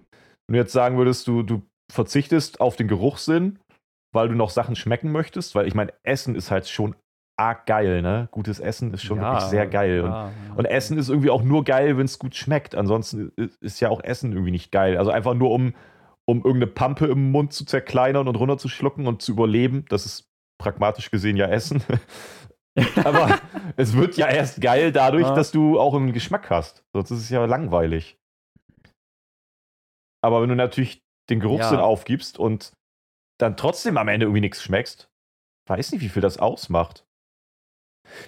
du jetzt sagen würdest, du, du verzichtest auf den Geruchssinn, weil du noch Sachen schmecken möchtest, weil ich meine, Essen ist halt schon arg geil, ne? Gutes Essen ist schon ja, wirklich sehr geil. Ja, und, ja. und, Essen ist irgendwie auch nur geil, wenn es gut schmeckt. Ansonsten ist ja auch Essen irgendwie nicht geil. Also einfach nur, um, um irgendeine Pampe im Mund zu zerkleinern und runterzuschlucken und zu überleben. Das ist pragmatisch gesehen ja Essen. Aber es wird ja erst geil dadurch, dass du auch einen Geschmack hast. Sonst ist es ja langweilig. Aber wenn du natürlich den Geruchssinn aufgibst und dann trotzdem am Ende irgendwie nichts schmeckst, weiß nicht, wie viel das ausmacht.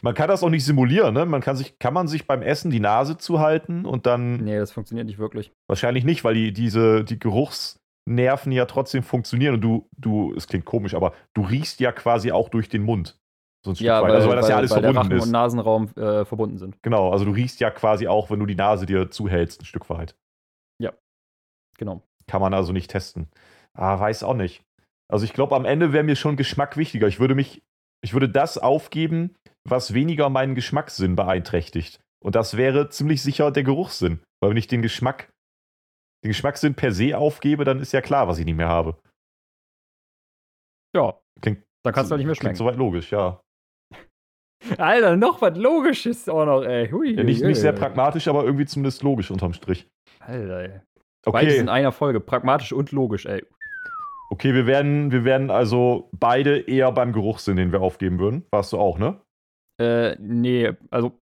Man kann das auch nicht simulieren, ne? Man kann sich, kann man sich beim Essen die Nase zuhalten und dann. Nee, das funktioniert nicht wirklich. Wahrscheinlich nicht, weil die, diese, die Geruchsnerven ja trotzdem funktionieren und du, du, es klingt komisch, aber du riechst ja quasi auch durch den Mund. So ein Stück ja. Weil, also weil das weil, ja alles weil verbunden der ist. und Nasenraum äh, verbunden sind. Genau, also du riechst ja quasi auch, wenn du die Nase dir zuhältst, ein Stück weit. Ja, genau. Kann man also nicht testen. Ah, weiß auch nicht. Also ich glaube, am Ende wäre mir schon Geschmack wichtiger. Ich würde mich, ich würde das aufgeben, was weniger meinen Geschmackssinn beeinträchtigt. Und das wäre ziemlich sicher der Geruchssinn. Weil wenn ich den Geschmack, den Geschmackssinn per se aufgebe, dann ist ja klar, was ich nicht mehr habe. Ja. Klingt, dann kannst du halt nicht mehr schmecken. Klingt soweit logisch, ja. Alter, noch was Logisches auch noch, ey. Hui, ja, nicht, nicht sehr pragmatisch, aber irgendwie zumindest logisch unterm Strich. Alter, ey. Okay. Beides in einer Folge. Pragmatisch und logisch, ey. Okay, wir werden, wir werden also beide eher beim Geruchssinn, den wir aufgeben würden. Warst du auch, ne? Äh, nee, also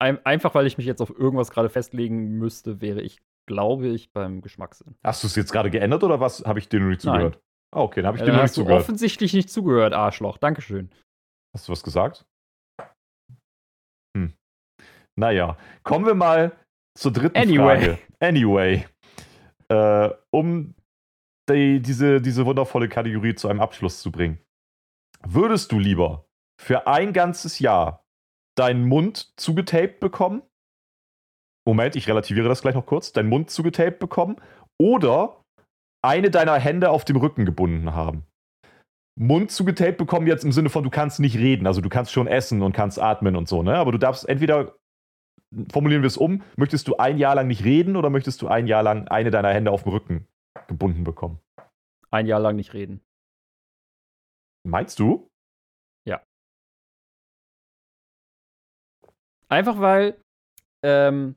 ein, einfach weil ich mich jetzt auf irgendwas gerade festlegen müsste, wäre ich, glaube ich, beim Geschmackssinn. Hast du es jetzt gerade geändert oder was habe ich dir noch nicht zugehört? Ah, okay, dann habe ich Ja, dir noch nicht hast du zugehört. offensichtlich nicht zugehört, Arschloch. Dankeschön. Hast du was gesagt? Hm. Naja, kommen wir mal zur dritten Anyway. Frage. Anyway. Äh, um die, diese, diese wundervolle Kategorie zu einem Abschluss zu bringen. Würdest du lieber für ein ganzes Jahr deinen Mund zugetaped bekommen? Moment, ich relativiere das gleich noch kurz. Deinen Mund zugetaped bekommen oder eine deiner Hände auf dem Rücken gebunden haben? Mund zugetaped bekommen jetzt im Sinne von, du kannst nicht reden. Also du kannst schon essen und kannst atmen und so, ne? Aber du darfst entweder, formulieren wir es um, möchtest du ein Jahr lang nicht reden oder möchtest du ein Jahr lang eine deiner Hände auf dem Rücken gebunden bekommen? Ein Jahr lang nicht reden. Meinst du? Einfach weil, ähm,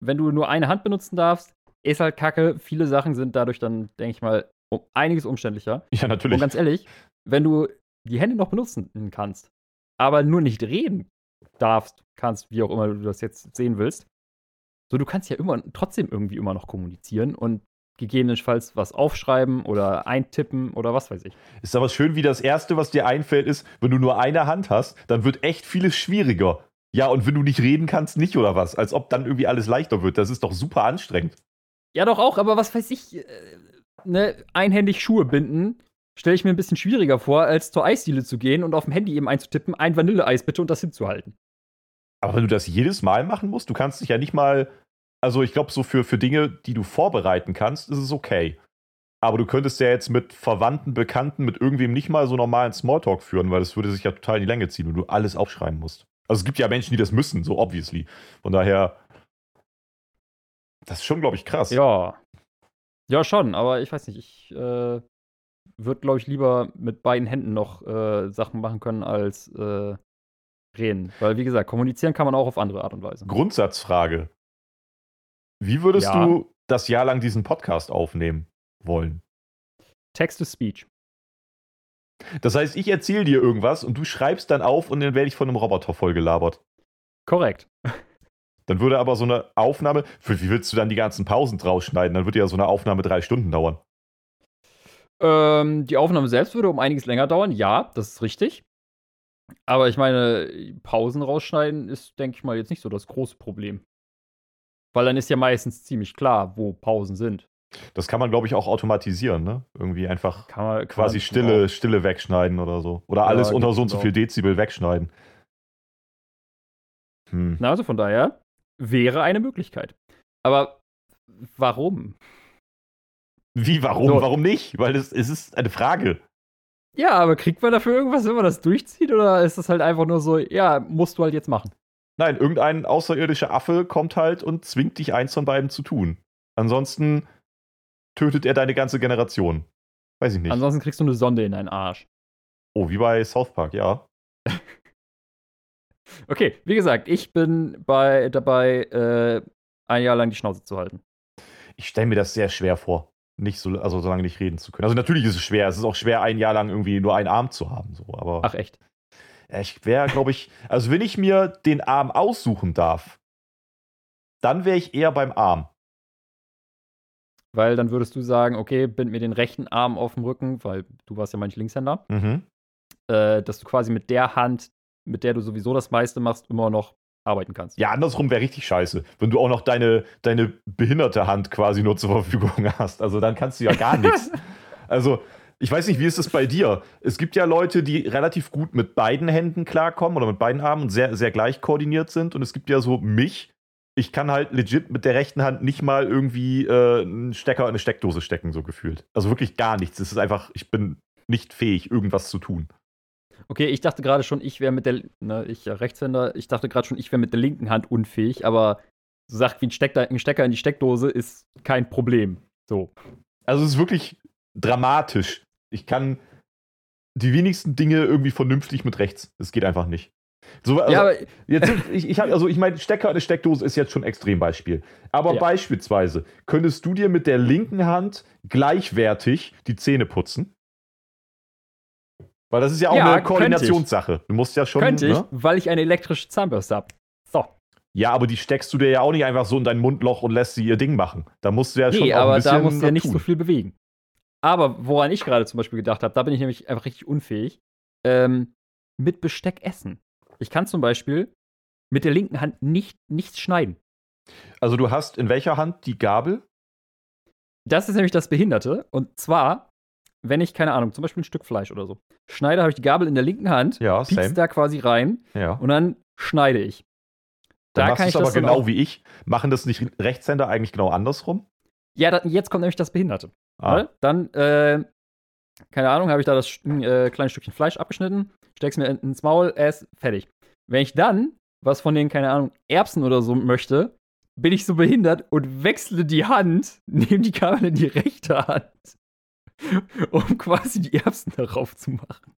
wenn du nur eine Hand benutzen darfst, ist halt kacke. Viele Sachen sind dadurch dann, denke ich mal, um einiges umständlicher. Ja, Und natürlich. ganz ehrlich, wenn du die Hände noch benutzen kannst, aber nur nicht reden darfst, kannst, wie auch immer du das jetzt sehen willst, so du kannst ja immer trotzdem irgendwie immer noch kommunizieren und gegebenenfalls was aufschreiben oder eintippen oder was weiß ich. Ist aber schön, wie das Erste, was dir einfällt, ist, wenn du nur eine Hand hast, dann wird echt vieles schwieriger. Ja, und wenn du nicht reden kannst, nicht oder was? Als ob dann irgendwie alles leichter wird. Das ist doch super anstrengend. Ja, doch auch, aber was weiß ich, äh, ne, einhändig Schuhe binden, stelle ich mir ein bisschen schwieriger vor, als zur Eisdiele zu gehen und auf dem Handy eben einzutippen, ein Vanilleeis bitte und das hinzuhalten. Aber wenn du das jedes Mal machen musst, du kannst dich ja nicht mal. Also, ich glaube, so für, für Dinge, die du vorbereiten kannst, ist es okay. Aber du könntest ja jetzt mit Verwandten, Bekannten, mit irgendwem nicht mal so normalen Smalltalk führen, weil das würde sich ja total in die Länge ziehen und du alles aufschreiben musst. Also, es gibt ja Menschen, die das müssen, so obviously. Von daher. Das ist schon, glaube ich, krass. Ja. Ja, schon, aber ich weiß nicht, ich äh, würde, glaube ich, lieber mit beiden Händen noch äh, Sachen machen können als äh, reden. Weil, wie gesagt, kommunizieren kann man auch auf andere Art und Weise. Grundsatzfrage. Wie würdest Ja. du das Jahr lang diesen Podcast aufnehmen wollen? Text-to-Speech. Das heißt, ich erzähle dir irgendwas und du schreibst dann auf und dann werde ich von einem Roboter vollgelabert. Korrekt. Dann würde aber so eine Aufnahme, für wie willst du dann die ganzen Pausen draus schneiden? Dann würde ja so eine Aufnahme drei Stunden dauern. Ähm, die Aufnahme selbst würde um einiges länger dauern, ja, das ist richtig. Aber ich meine, Pausen rausschneiden ist, denke ich mal, jetzt nicht so das große Problem. Weil dann ist ja meistens ziemlich klar, wo Pausen sind. Das kann man, glaube ich, auch automatisieren, ne? Irgendwie einfach Kann man kann quasi man Stille, Stille wegschneiden oder so. Oder Ja, alles unter so und so auch. viel Dezibel wegschneiden. Hm. Na, also von daher wäre eine Möglichkeit. Aber warum? Wie, warum? So. Warum nicht? Weil es, es ist eine Frage. Ja, aber kriegt man dafür irgendwas, wenn man das durchzieht? Oder ist das halt einfach nur so, ja, musst du halt jetzt machen? Nein, irgendein außerirdischer Affe kommt halt und zwingt dich eins von beiden zu tun. Ansonsten tötet er deine ganze Generation. Weiß ich nicht. Ansonsten kriegst du eine Sonde in deinen Arsch. oh, wie bei South Park, ja. Okay, wie gesagt, ich bin bei, dabei, äh, ein Jahr lang die Schnauze zu halten. Ich stelle mir das sehr schwer vor, nicht so, also so lange nicht reden zu können. Also natürlich ist es schwer. Es ist auch schwer, ein Jahr lang irgendwie nur einen Arm zu haben. So. Aber Ach echt? Ja, ich wäre, glaube ich, also wenn ich mir den Arm aussuchen darf, dann wäre ich eher beim Arm. Weil dann würdest du sagen, okay, bind mir den rechten Arm auf dem Rücken, weil du warst ja manch Linkshänder, Mhm. äh, dass du quasi mit der Hand, mit der du sowieso das meiste machst, immer noch arbeiten kannst. Ja, andersrum wäre richtig scheiße, wenn du auch noch deine, deine behinderte Hand quasi nur zur Verfügung hast. Also dann kannst du ja gar nichts. Also, ich weiß nicht, wie ist es bei dir? Es gibt ja Leute, die relativ gut mit beiden Händen klarkommen oder mit beiden Armen und sehr, sehr gleich koordiniert sind. Und es gibt ja so mich. Ich kann halt legit mit der rechten Hand nicht mal irgendwie äh, einen Stecker in eine Steckdose stecken, so gefühlt. Also wirklich gar nichts. Es ist einfach, ich bin nicht fähig, irgendwas zu tun. Okay, ich dachte gerade schon, ich wäre mit der, ne, ich äh, Rechtshänder, ich dachte gerade schon, ich wäre mit der linken Hand unfähig, aber so sagt wie ein Stecker, ein Stecker in die Steckdose ist kein Problem. So. Also es ist wirklich dramatisch. Ich kann die wenigsten Dinge irgendwie vernünftig mit rechts. Es geht einfach nicht. So, also, ja, aber jetzt, ich, ich hab, also ich meine, Stecker in eine Steckdose ist jetzt schon ein Extrembeispiel. Aber Ja. beispielsweise, könntest du dir mit der linken Hand gleichwertig die Zähne putzen? Weil das ist ja auch Ja, eine ich. Koordinationssache. Du musst ja schon. könnte ich, ne? weil ich eine elektrische Zahnbürste habe. So. Ja, aber die steckst du dir ja auch nicht einfach so in dein Mundloch und lässt sie ihr Ding machen. Da musst du ja schon Nee, auch ein aber bisschen da musst du ja nicht tun. so viel bewegen. Aber woran ich gerade zum Beispiel gedacht habe, da bin ich nämlich einfach richtig unfähig, ähm, mit Besteck essen. Ich kann zum Beispiel mit der linken Hand nicht, nichts schneiden. Also du hast in welcher Hand die Gabel? Das ist nämlich das Behinderte. Und zwar, wenn ich, keine Ahnung, zum Beispiel ein Stück Fleisch oder so, schneide, habe ich die Gabel in der linken Hand, ja, piekst da quasi rein ja. und dann schneide ich. Da kann ich aber genau wie ich. Machen das nicht Rechtshänder eigentlich genau andersrum? Ja, da, jetzt kommt nämlich das Behinderte. Ah. Dann, äh, keine Ahnung, habe ich da das äh, kleine Stückchen Fleisch abgeschnitten, steck's mir ins Maul, ess, fertig. Wenn ich dann was von den, keine Ahnung, Erbsen oder so möchte, bin ich so behindert und wechsle die Hand, nehme die Kabel in die rechte Hand, um quasi die Erbsen darauf zu machen.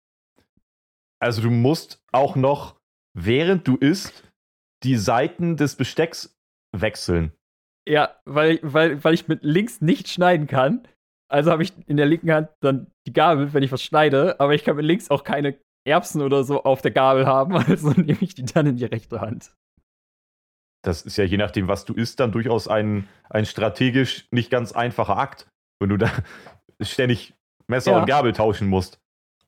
Also du musst auch noch, während du isst, die Seiten des Bestecks wechseln. Ja, weil, weil, weil ich mit links nicht schneiden kann. Also habe ich in der linken Hand dann die Gabel, wenn ich was schneide, aber ich kann mit links auch keine Erbsen oder so auf der Gabel haben, also nehme ich die dann in die rechte Hand. Das ist ja je nachdem, was du isst, dann durchaus ein, ein strategisch nicht ganz einfacher Akt, wenn du da ständig Messer ja. und Gabel tauschen musst.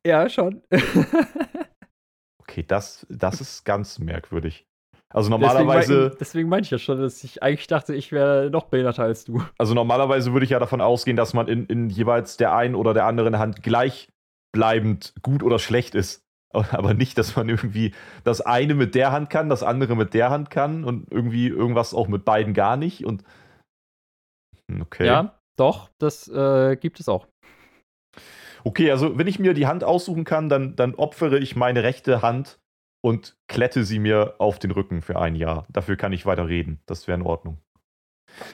Ja, schon. okay, das, das ist ganz merkwürdig. Also normalerweise. Deswegen, deswegen meinte ich ja schon, dass ich eigentlich dachte, ich wäre noch behinderter als du. Also normalerweise würde ich ja davon ausgehen, dass man in, in jeweils der einen oder der anderen Hand gleichbleibend gut oder schlecht ist. Aber nicht, dass man irgendwie das eine mit der Hand kann, das andere mit der Hand kann und irgendwie irgendwas auch mit beiden gar nicht. Und hm, okay. Ja, doch, das äh, gibt es auch. Okay, also wenn ich mir die Hand aussuchen kann, dann, dann opfere ich meine rechte Hand und klette sie mir auf den Rücken für ein Jahr. Dafür kann ich weiter reden. Das wäre in Ordnung.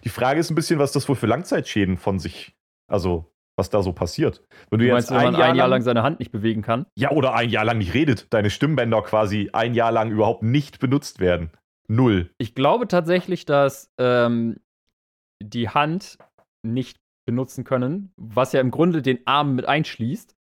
Die Frage ist ein bisschen, was das wohl für Langzeitschäden von sich, also was da so passiert. Wenn du, du meinst, jetzt ein, wenn man Jahr ein Jahr lang, lang seine Hand nicht bewegen kann? Ja, oder ein Jahr lang nicht redet, deine Stimmbänder quasi ein Jahr lang überhaupt nicht benutzt werden. Null. Ich glaube tatsächlich, dass ähm, die Hand nicht benutzen können, was ja im Grunde den Arm mit einschließt,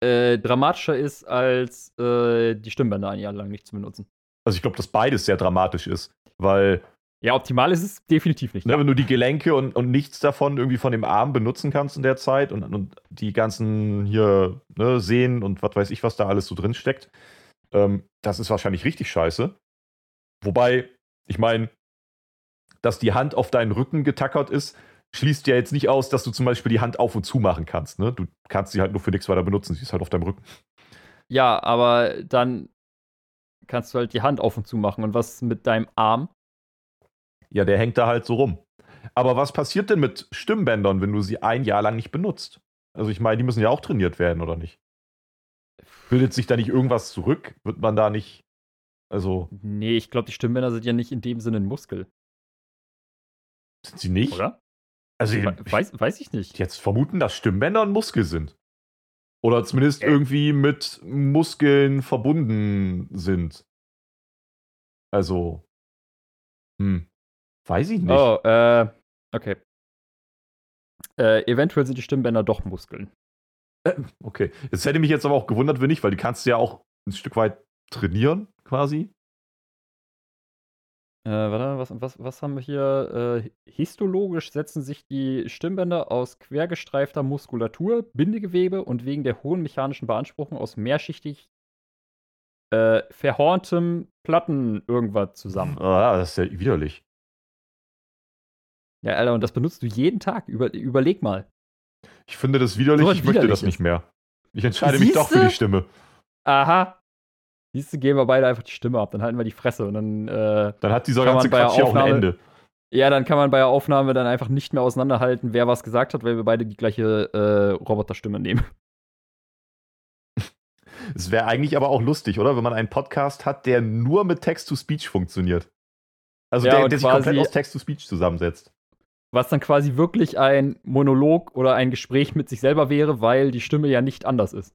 äh, dramatischer ist, als äh, die Stimmbänder ein Jahr lang nicht zu benutzen. Also ich glaube, dass beides sehr dramatisch ist, weil ja, optimal ist es definitiv nicht. Ne, wenn du die Gelenke und, und nichts davon irgendwie von dem Arm benutzen kannst in der Zeit und, und die ganzen hier ne, Sehnen und was weiß ich, was da alles so drin steckt, ähm, das ist wahrscheinlich richtig scheiße. Wobei, ich meine, dass die Hand auf deinen Rücken getackert ist, schließt ja jetzt nicht aus, dass du zum Beispiel die Hand auf und zu machen kannst. Ne? Du kannst sie halt nur für nichts weiter benutzen, sie ist halt auf deinem Rücken. Ja, aber dann kannst du halt die Hand auf und zu machen. Und was mit deinem Arm? Ja, der hängt da halt so rum. Aber was passiert denn mit Stimmbändern, wenn du sie ein Jahr lang nicht benutzt? Also ich meine, die müssen ja auch trainiert werden, oder nicht? Bildet sich da nicht irgendwas zurück? Wird man da nicht. Also. Nee, ich glaube, die Stimmbänder sind ja nicht in dem Sinne ein Muskel. Sind sie nicht? Oder? Also ich, weiß, weiß ich nicht. Jetzt vermuten, dass Stimmbänder ein Muskel sind. Oder zumindest äh. irgendwie mit Muskeln verbunden sind. Also. Hm. Weiß ich nicht. Oh, äh, okay. Äh, eventuell sind die Stimmbänder doch Muskeln. Äh, okay. Jetzt hätte mich jetzt aber auch gewundert, wenn nicht, weil die kannst du ja auch ein Stück weit trainieren, quasi. Äh, warte, was, was, was haben wir hier? Äh, histologisch setzen sich die Stimmbänder aus quergestreifter Muskulatur, Bindegewebe und wegen der hohen mechanischen Beanspruchung aus mehrschichtig äh, verhorntem Platten irgendwas zusammen. Ah, das ist ja widerlich. Ja, Alter, und das benutzt du jeden Tag. Über, überleg mal. Ich finde das widerlich, so, ich möchte das ist. nicht mehr. Ich entscheide Siehste? mich doch für die Stimme. Aha. Siehst du, geben wir beide einfach die Stimme ab, dann halten wir die Fresse und dann. Äh, dann hat dieser ganze Quatsch hier auch ein Ende. Ja, dann kann man bei der Aufnahme dann einfach nicht mehr auseinanderhalten, wer was gesagt hat, weil wir beide die gleiche äh, Roboterstimme nehmen. Es wäre eigentlich aber auch lustig, oder? Wenn man einen Podcast hat, der nur mit Text-to-Speech funktioniert. Also ja, der, der sich komplett aus Text-to-Speech zusammensetzt was dann quasi wirklich ein Monolog oder ein Gespräch mit sich selber wäre, weil die Stimme ja nicht anders ist.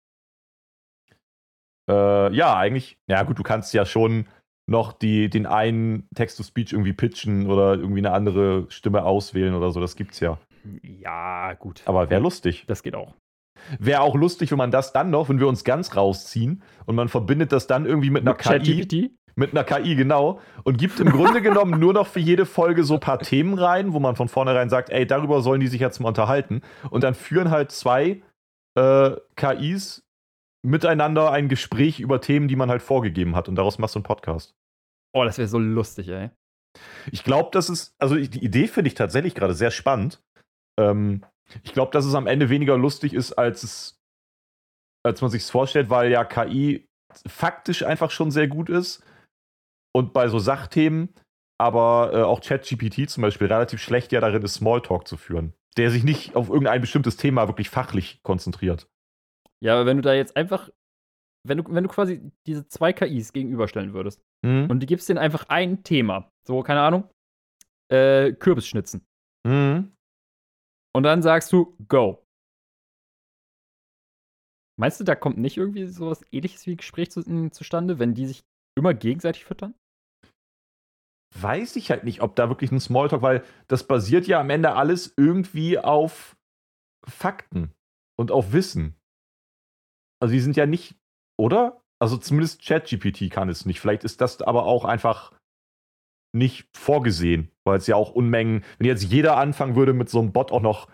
Äh, ja, eigentlich, ja gut, du kannst ja schon noch die, den einen Text-to-Speech irgendwie pitchen oder irgendwie eine andere Stimme auswählen oder so, das gibt's ja. Ja, gut. Aber wäre lustig. Das geht auch. Wäre auch lustig, wenn man das dann noch, wenn wir uns ganz rausziehen und man verbindet das dann irgendwie mit einer KI. Mit einer KI, genau. Und gibt im Grunde genommen nur noch für jede Folge so ein paar Themen rein, wo man von vornherein sagt, ey, darüber sollen die sich jetzt mal unterhalten. Und dann führen halt zwei äh, KIs miteinander ein Gespräch über Themen, die man halt vorgegeben hat. Und daraus machst du einen Podcast. Oh, das wäre so lustig, ey. Ich glaube, das ist, also die Idee finde ich tatsächlich gerade sehr spannend. Ähm, ich glaube, dass es am Ende weniger lustig ist, als es, als man sich vorstellt, weil ja KI faktisch einfach schon sehr gut ist und bei so Sachthemen, aber äh, auch ChatGPT zum Beispiel relativ schlecht ja darin ist, Smalltalk zu führen, der sich nicht auf irgendein bestimmtes Thema wirklich fachlich konzentriert. Ja, aber wenn du da jetzt einfach, wenn du, wenn du quasi diese zwei KIs gegenüberstellen würdest Mhm. und die gibst denen einfach ein Thema, so, keine Ahnung, äh, Kürbisschnitzen. Mhm. Und dann sagst du, go. Meinst du, da kommt nicht irgendwie sowas ähnliches wie ein Gespräch zu, m, zustande, wenn die sich immer gegenseitig füttern? Weiß ich halt nicht, ob da wirklich ein Smalltalk, weil das basiert ja am Ende alles irgendwie auf Fakten und auf Wissen. Also die sind ja nicht, oder? Also zumindest ChatGPT kann es nicht. Vielleicht ist das aber auch einfach nicht vorgesehen, weil es ja auch Unmengen, wenn jetzt jeder anfangen würde, mit so einem Bot auch noch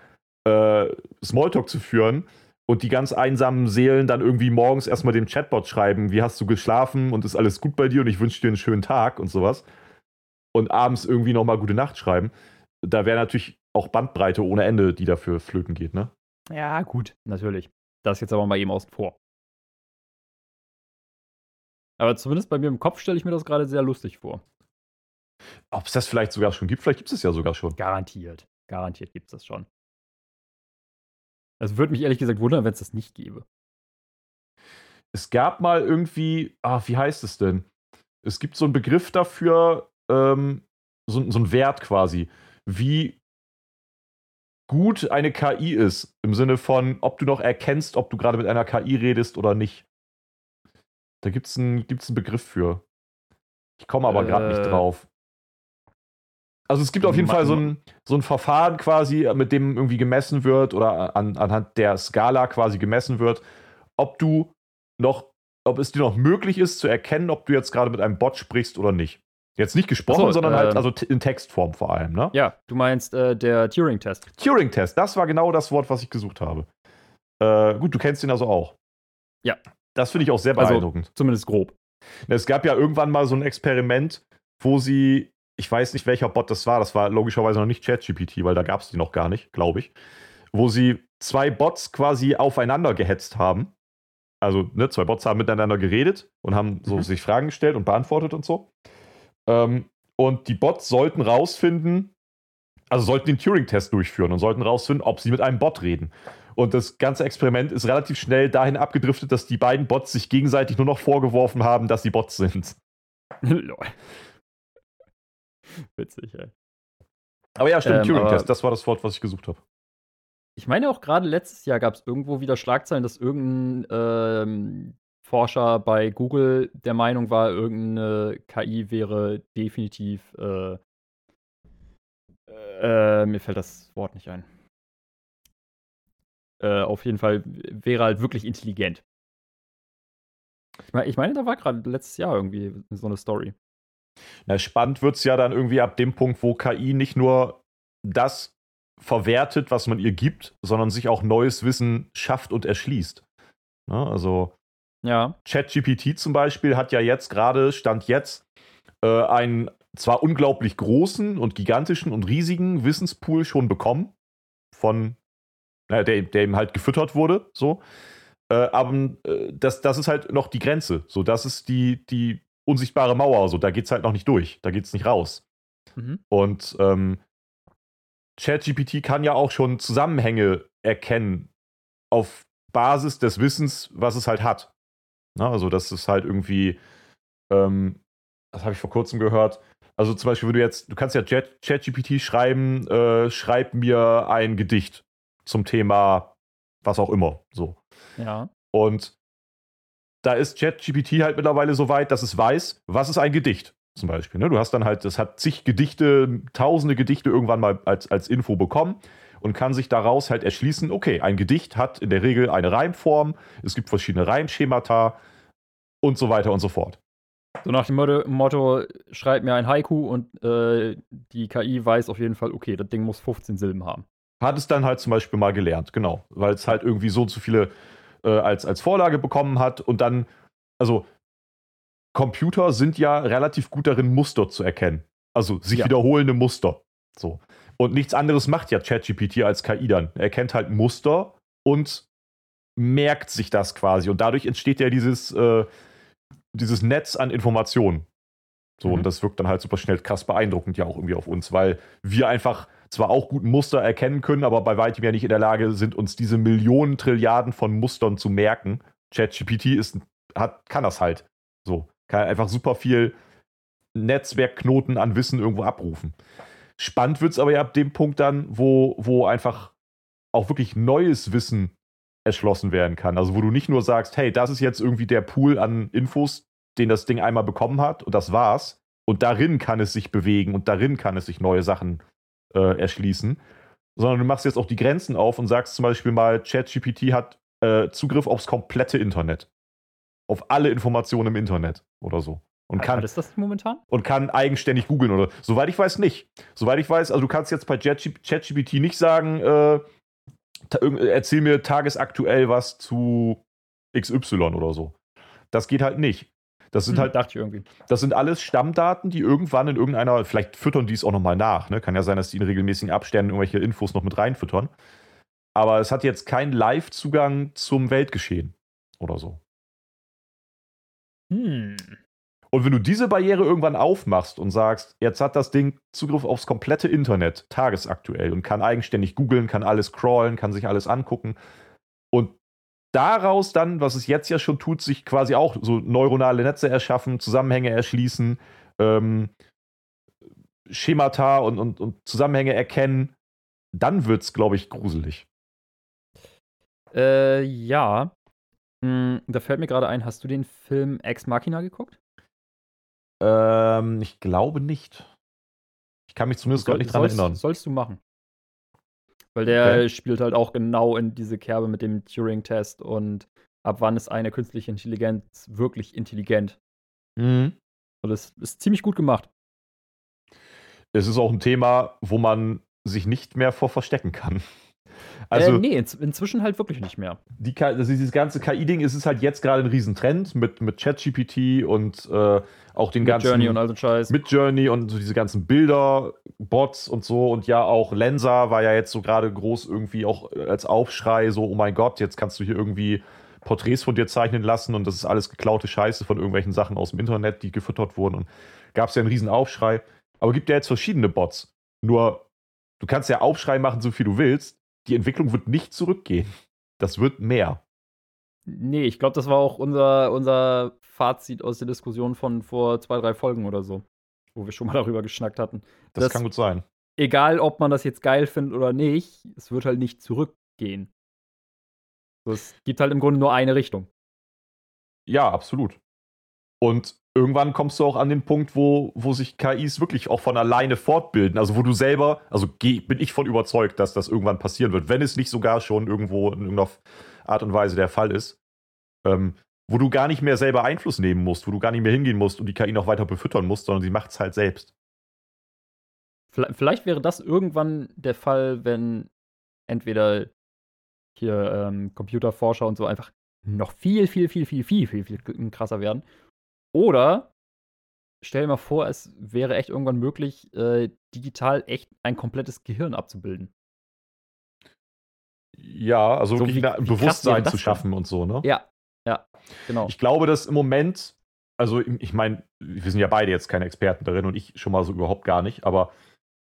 äh, Smalltalk zu führen und die ganz einsamen Seelen dann irgendwie morgens erstmal dem Chatbot schreiben, wie hast du geschlafen und ist alles gut bei dir und ich wünsche dir einen schönen Tag und sowas. Und abends irgendwie nochmal gute Nacht schreiben. Da wäre natürlich auch Bandbreite ohne Ende, die dafür flöten geht, ne? Ja, gut, natürlich. Das jetzt aber mal eben außen vor. Aber zumindest bei mir im Kopf stelle ich mir das gerade sehr lustig vor. Ob es das vielleicht sogar schon gibt, vielleicht gibt es es ja sogar schon. Garantiert. Garantiert gibt es das schon. Es würde mich ehrlich gesagt wundern, wenn es das nicht gäbe. Es gab mal irgendwie, ah, wie heißt es denn? Es gibt so einen Begriff dafür, ähm, so, so einen Wert quasi, wie gut eine KI ist, im Sinne von, ob du noch erkennst, ob du gerade mit einer KI redest oder nicht. Da gibt es einen, gibt's einen Begriff für. Ich komme aber gerade nicht Äh. drauf. Also es gibt auf jeden Fall so ein, so ein Verfahren quasi, mit dem irgendwie gemessen wird oder an, anhand der Skala quasi gemessen wird, ob du noch, ob es dir noch möglich ist zu erkennen, ob du jetzt gerade mit einem Bot sprichst oder nicht. Jetzt nicht gesprochen, so, sondern halt ähm. also t- in Textform vor allem, ne? Ja, du meinst äh, der Turing-Test. Turing-Test, das war genau das Wort, was ich gesucht habe. Äh, gut, du kennst ihn also auch. Ja. Das finde ich auch sehr Also- beeindruckend. Zumindest grob. Es gab ja irgendwann mal so ein Experiment, wo sie, ich weiß nicht, welcher Bot das war, das war logischerweise noch nicht ChatGPT, weil da gab es die noch gar nicht, glaube ich, wo sie zwei Bots quasi aufeinander gehetzt haben. Also, ne, zwei Bots haben miteinander geredet und haben so Mhm. sich Fragen gestellt und beantwortet und so. Ähm, und die Bots sollten rausfinden, also sollten den Turing-Test durchführen und sollten rausfinden, ob sie mit einem Bot reden. Und das ganze Experiment ist relativ schnell dahin abgedriftet, dass die beiden Bots sich gegenseitig nur noch vorgeworfen haben, dass sie Bots sind. Lol. Witzig, ey. Aber ja, stimmt, Ähm, Turing-Test, das war das Wort, was ich gesucht habe. Ich meine auch gerade letztes Jahr gab es irgendwo wieder Schlagzeilen, dass irgendein ähm, Forscher bei Google der Meinung war, irgendeine KI wäre definitiv. Äh, äh, mir fällt das Wort nicht ein. Äh, auf jeden Fall wäre halt wirklich intelligent. Ich meine, ich meine da war gerade letztes Jahr irgendwie so eine Story. Na, spannend wird es ja dann irgendwie ab dem Punkt, wo KI nicht nur das verwertet, was man ihr gibt, sondern sich auch neues Wissen schafft und erschließt. Ne, also Ja. ChatGPT zum Beispiel hat ja jetzt gerade, Stand jetzt, äh, einen zwar unglaublich großen und gigantischen und riesigen Wissenspool schon bekommen, von naja, der, der ihm halt gefüttert wurde, so. Äh, aber äh, das, das ist halt noch die Grenze. So, das ist die, die unsichtbare Mauer. So, da geht's halt noch nicht durch. Da geht's nicht raus. Mhm. Und ähm, ChatGPT kann ja auch schon Zusammenhänge erkennen auf Basis des Wissens, was es halt hat. Na, also, das ist halt irgendwie, ähm, das habe ich vor kurzem gehört. Also zum Beispiel, wenn du jetzt, du kannst ja Chat- ChatGPT schreiben, äh, schreib mir ein Gedicht zum Thema was auch immer. So. Ja. Und da ist ChatGPT halt mittlerweile so weit, dass es weiß, was ist ein Gedicht zum Beispiel. Ne? Du hast dann halt, das hat zig Gedichte, tausende Gedichte irgendwann mal als, als Info bekommen und kann sich daraus halt erschließen, okay, ein Gedicht hat in der Regel eine Reimform, es gibt verschiedene Reimschemata und so weiter und so fort. So nach dem Motto, Motto schreib mir ein Haiku und äh, die KI weiß auf jeden Fall, okay, das Ding muss 15 Silben haben. Hat es dann halt zum Beispiel mal gelernt, genau. Weil es halt irgendwie so zu viele äh, als, als Vorlage bekommen hat und dann, also Computer sind ja relativ gut darin, Muster zu erkennen. Also sich ja. wiederholende Muster. So. Und nichts anderes macht ja ChatGPT als KI dann. Er kennt halt Muster und merkt sich das quasi. Und dadurch entsteht ja dieses, äh, dieses Netz an Informationen. So, mhm. und das wirkt dann halt super schnell krass beeindruckend ja auch irgendwie auf uns, weil wir einfach zwar auch gut Muster erkennen können, aber bei weitem ja nicht in der Lage sind, uns diese Millionen Trilliarden von Mustern zu merken. ChatGPT ist, hat, kann das halt. So, kann einfach super viel Netzwerkknoten an Wissen irgendwo abrufen. Spannend wird es aber ja ab dem Punkt dann, wo, wo einfach auch wirklich neues Wissen erschlossen werden kann. Also wo du nicht nur sagst, hey, das ist jetzt irgendwie der Pool an Infos, den das Ding einmal bekommen hat und das war's. Und darin kann es sich bewegen und darin kann es sich neue Sachen äh, erschließen. Sondern du machst jetzt auch die Grenzen auf und sagst zum Beispiel mal, ChatGPT hat äh, Zugriff aufs komplette Internet. Auf alle Informationen im Internet oder so. Und kann, ist das momentan? Und kann eigenständig googeln oder. Soweit ich weiß, nicht. Soweit ich weiß, also du kannst jetzt bei ChatGPT nicht sagen, äh, erzähl mir tagesaktuell was zu XY oder so. Das geht halt nicht. Das sind hm, halt, dachte ich irgendwie. Das sind alles Stammdaten, die irgendwann in irgendeiner, vielleicht füttern die es auch nochmal nach. Ne? Kann ja sein, dass die in regelmäßigen Abständen irgendwelche Infos noch mit reinfüttern. Aber es hat jetzt keinen Live-Zugang zum Weltgeschehen oder so. Hm. Und wenn du diese Barriere irgendwann aufmachst und sagst, jetzt hat das Ding Zugriff aufs komplette Internet, tagesaktuell, und kann eigenständig googeln, kann alles crawlen, kann sich alles angucken. Und daraus dann, was es jetzt ja schon tut, sich quasi auch so neuronale Netze erschaffen, Zusammenhänge erschließen, ähm, Schemata und, und, und Zusammenhänge erkennen, dann wird es, glaube ich, gruselig. Äh, ja. Hm, da fällt mir gerade ein, hast du den Film Ex Machina geguckt? Ähm, ich glaube nicht. Ich kann mich zumindest gar nicht dran erinnern. Sollst du machen. Weil der okay. spielt halt auch genau in diese Kerbe mit dem Turing-Test und ab wann ist eine künstliche Intelligenz wirklich intelligent. Mhm. Und das ist ziemlich gut gemacht. Es ist auch ein Thema, wo man sich nicht mehr vor verstecken kann. Also, äh, nee, inzwischen halt wirklich nicht mehr. Die, also dieses ganze KI-Ding ist es halt jetzt gerade ein Riesentrend mit, mit ChatGPT und äh, auch den mit ganzen. Journey und all so Scheiß. Mit Journey und so diese ganzen Bilder, Bots und so. Und ja, auch Lensa war ja jetzt so gerade groß irgendwie auch als Aufschrei, so, oh mein Gott, jetzt kannst du hier irgendwie Porträts von dir zeichnen lassen und das ist alles geklaute Scheiße von irgendwelchen Sachen aus dem Internet, die gefüttert wurden. Und gab es ja einen riesen Aufschrei. Aber gibt ja jetzt verschiedene Bots. Nur, du kannst ja Aufschrei machen, so viel du willst die Entwicklung wird nicht zurückgehen. Das wird mehr. Nee, ich glaube, das war auch unser, unser Fazit aus der Diskussion von vor zwei, drei Folgen oder so, wo wir schon mal darüber geschnackt hatten. Das dass, kann gut sein. Egal, ob man das jetzt geil findet oder nicht, es wird halt nicht zurückgehen. Es gibt halt im Grunde nur eine Richtung. Ja, absolut. Und irgendwann kommst du auch an den Punkt, wo, wo sich KIs wirklich auch von alleine fortbilden. Also wo du selber, also bin ich von überzeugt, dass das irgendwann passieren wird, wenn es nicht sogar schon irgendwo in irgendeiner Art und Weise der Fall ist. Ähm, wo du gar nicht mehr selber Einfluss nehmen musst, wo du gar nicht mehr hingehen musst und die KI noch weiter befüttern musst, sondern sie macht es halt selbst. Vielleicht wäre das irgendwann der Fall, wenn entweder hier ähm, Computerforscher und so einfach noch viel, viel, viel, viel, viel, viel, viel krasser werden oder stell dir mal vor, es wäre echt irgendwann möglich, äh, digital echt ein komplettes Gehirn abzubilden. Ja, also so wirklich ein Bewusstsein zu schaffen und so, ne? Ja, ja, genau. Ich glaube, dass im Moment, also ich meine, wir sind ja beide jetzt keine Experten darin und ich schon mal so überhaupt gar nicht, aber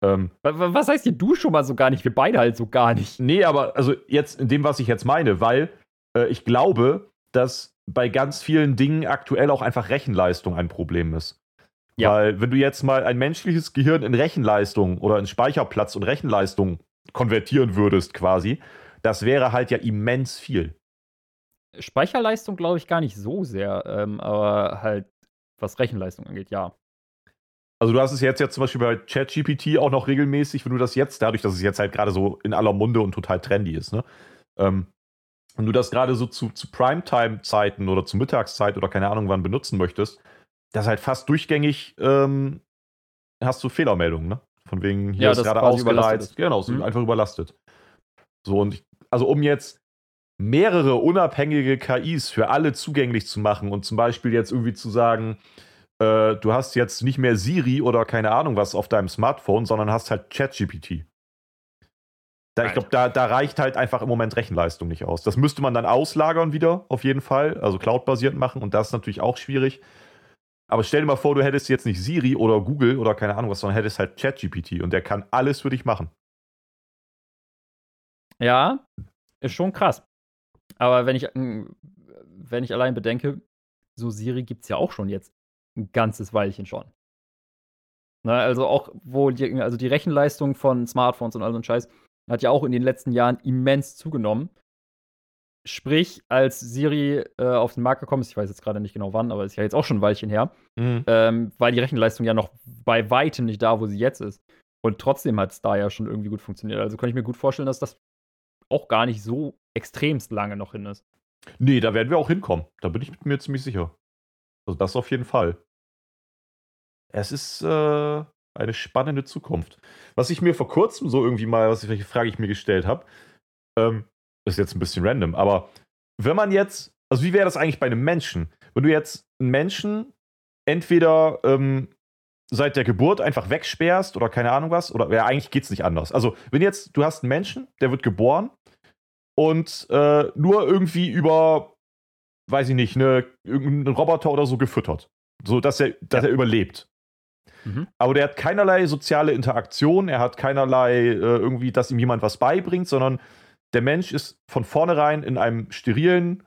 ähm, was heißt hier du schon mal so gar nicht? Wir beide halt so gar nicht. Nee, aber also jetzt in dem, was ich jetzt meine, weil äh, ich glaube, dass bei ganz vielen Dingen aktuell auch einfach Rechenleistung ein Problem ist. Ja. Weil, wenn du jetzt mal ein menschliches Gehirn in Rechenleistung oder in Speicherplatz und Rechenleistung konvertieren würdest, quasi, das wäre halt ja immens viel. Speicherleistung glaube ich gar nicht so sehr, ähm, aber halt was Rechenleistung angeht, ja. Also du hast es jetzt ja zum Beispiel bei ChatGPT auch noch regelmäßig, wenn du das jetzt, dadurch, dass es jetzt halt gerade so in aller Munde und total trendy ist, ne? Ähm, wenn du das gerade so zu, zu Primetime-Zeiten oder zu Mittagszeit oder keine Ahnung wann benutzen möchtest, das ist halt fast durchgängig, ähm, hast du Fehlermeldungen, ne? Von wegen, hier Ja, ist gerade ist. Genau, Mhm. einfach überlastet. So, und ich, also um jetzt mehrere unabhängige KIs für alle zugänglich zu machen und zum Beispiel jetzt irgendwie zu sagen, äh, du hast jetzt nicht mehr Siri oder keine Ahnung was auf deinem Smartphone, sondern hast halt ChatGPT. Da, ich glaube, da, da reicht halt einfach im Moment Rechenleistung nicht aus. Das müsste man dann auslagern wieder, auf jeden Fall, also cloud-basiert machen und das ist natürlich auch schwierig. Aber stell dir mal vor, du hättest jetzt nicht Siri oder Google oder keine Ahnung was, sondern hättest halt ChatGPT und der kann alles für dich machen. Ja, ist schon krass. Aber wenn ich, mm, wenn ich allein bedenke, so Siri gibt es ja auch schon jetzt ein ganzes Weilchen schon. Ne, also auch, wo die, also die Rechenleistung von Smartphones und all so ein Scheiß hat ja auch in den letzten Jahren immens zugenommen. Sprich, als Siri äh, auf den Markt gekommen ist, ich weiß jetzt gerade nicht genau wann, aber ist ja jetzt auch schon ein Weilchen her, ähm, war die Rechenleistung ja noch bei weitem nicht da, wo sie jetzt ist. Und trotzdem hat es da ja schon irgendwie gut funktioniert. Also kann ich mir gut vorstellen, dass das auch gar nicht so extremst lange noch hin ist. Nee, da werden wir auch hinkommen. Da bin ich mir ziemlich sicher. Also das auf jeden Fall. Es ist äh, eine spannende Zukunft. Was ich mir vor kurzem so irgendwie mal, was ich, welche Frage ich mir gestellt habe, ähm, ist jetzt ein bisschen random, aber wenn man jetzt, also wie wäre das eigentlich bei einem Menschen? Wenn du jetzt einen Menschen entweder ähm, seit der Geburt einfach wegsperrst oder keine Ahnung was, oder ja, eigentlich geht es nicht anders. Also, wenn jetzt, du hast einen Menschen, der wird geboren und äh, nur irgendwie über, weiß ich nicht, eine, irgendeinen Roboter oder so gefüttert. So dass er, dass er überlebt. Mhm. Aber der hat keinerlei soziale Interaktion, er hat keinerlei äh, irgendwie, dass ihm jemand was beibringt, sondern der Mensch ist von vornherein in einem sterilen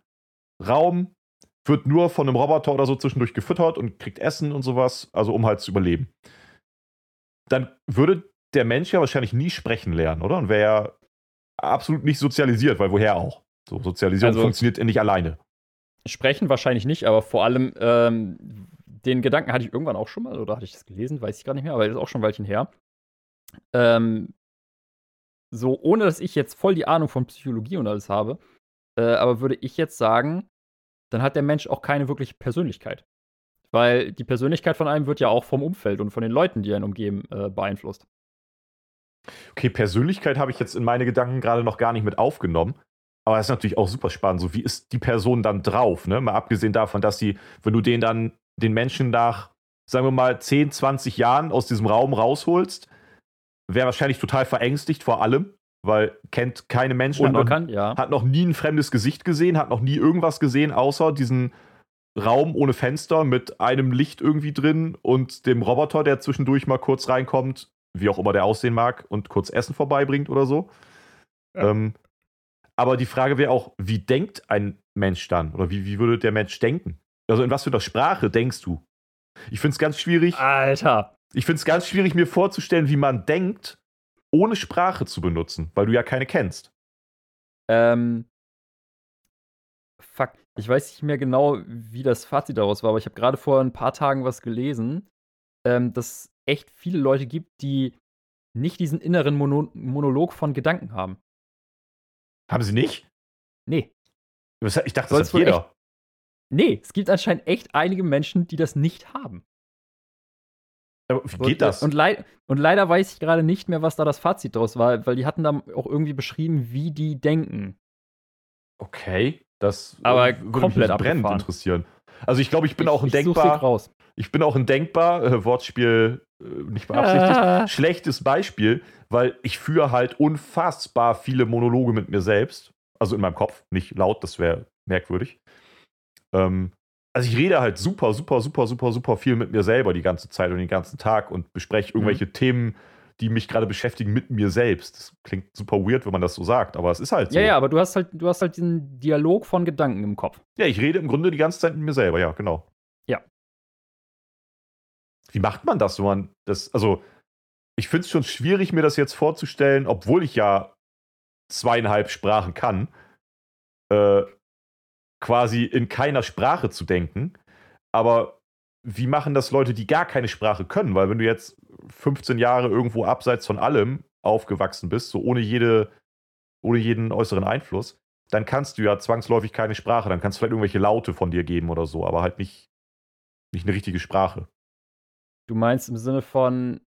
Raum, wird nur von einem Roboter oder so zwischendurch gefüttert und kriegt Essen und sowas, also um halt zu überleben. Dann würde der Mensch ja wahrscheinlich nie sprechen lernen, oder? Und wäre ja absolut nicht sozialisiert, weil woher auch? So, Sozialisierung Also- funktioniert nicht alleine. Sprechen wahrscheinlich nicht, aber vor allem ähm, den Gedanken hatte ich irgendwann auch schon mal, oder hatte ich das gelesen, weiß ich gar nicht mehr, aber das ist auch schon ein Weilchen her. Ähm, so, ohne dass ich jetzt voll die Ahnung von Psychologie und alles habe, äh, aber würde ich jetzt sagen, dann hat der Mensch auch keine wirkliche Persönlichkeit. Weil die Persönlichkeit von einem wird ja auch vom Umfeld und von den Leuten, die einen umgeben, äh, beeinflusst. Okay, Persönlichkeit habe ich jetzt in meine Gedanken gerade noch gar nicht mit aufgenommen. Aber das ist natürlich auch super spannend. So, wie ist die Person dann drauf? Ne? Mal abgesehen davon, dass sie, wenn du den dann, den Menschen nach, sagen wir mal, 10, 20 Jahren aus diesem Raum rausholst, wäre wahrscheinlich total verängstigt vor allem, weil kennt keine Menschen, hat noch, Unbekannt, ja. hat noch nie ein fremdes Gesicht gesehen, hat noch nie irgendwas gesehen, außer diesen Raum ohne Fenster mit einem Licht irgendwie drin und dem Roboter, der zwischendurch mal kurz reinkommt, wie auch immer der aussehen mag, und kurz Essen vorbeibringt oder so. Ja. Ähm, aber die Frage wäre auch, wie denkt ein Mensch dann? Oder wie, wie würde der Mensch denken? Also in was für einer Sprache denkst du? Ich finde es ganz schwierig. Alter. Ich finde es ganz schwierig, mir vorzustellen, wie man denkt, ohne Sprache zu benutzen, weil du ja keine kennst. Ähm. Fuck. Ich weiß nicht mehr genau, wie das Fazit daraus war, aber ich habe gerade vor ein paar Tagen was gelesen, ähm, dass es echt viele Leute gibt, die nicht diesen inneren Mono Monolog von Gedanken haben. Haben sie nicht? Nee. Ich dachte, Soll's das hat wohl jeder. Nee, es gibt anscheinend echt einige Menschen, die das nicht haben. Aber wie Und, geht das? Und, lei und leider weiß ich gerade nicht mehr, was da das Fazit daraus war, weil die hatten da auch irgendwie beschrieben, wie die denken. okay, das Aber äh, würde komplett mich brennend interessieren. Also ich glaube, ich bin auch ein ich, ich denkbar, ich bin auch ein denkbar äh, Wortspiel äh, nicht beabsichtigt, Ah. schlechtes Beispiel, weil ich führe halt unfassbar viele Monologe mit mir selbst, also in meinem Kopf, nicht laut, das wäre merkwürdig. Ähm, also ich rede halt super, super, super, super, super viel mit mir selber die ganze Zeit und den ganzen Tag und bespreche irgendwelche Themen, die mich gerade beschäftigen mit mir selbst. Das klingt super weird, wenn man das so sagt, aber es ist halt so. Ja, ja, aber du hast halt, du hast halt diesen Dialog von Gedanken im Kopf. Ja, ich rede im Grunde die ganze Zeit mit mir selber, ja, genau. Ja. Wie macht man das, wenn man das, also ich finde es schon schwierig, mir das jetzt vorzustellen, obwohl ich ja zweieinhalb Sprachen kann, äh, quasi in keiner Sprache zu denken. Aber wie machen das Leute, die gar keine Sprache können? Weil wenn du jetzt 15 Jahre irgendwo abseits von allem aufgewachsen bist, so ohne jede, ohne jeden äußeren Einfluss, dann kannst du ja zwangsläufig keine Sprache. Dann kannst du vielleicht irgendwelche Laute von dir geben oder so, aber halt nicht nicht eine richtige Sprache. Du meinst im Sinne von,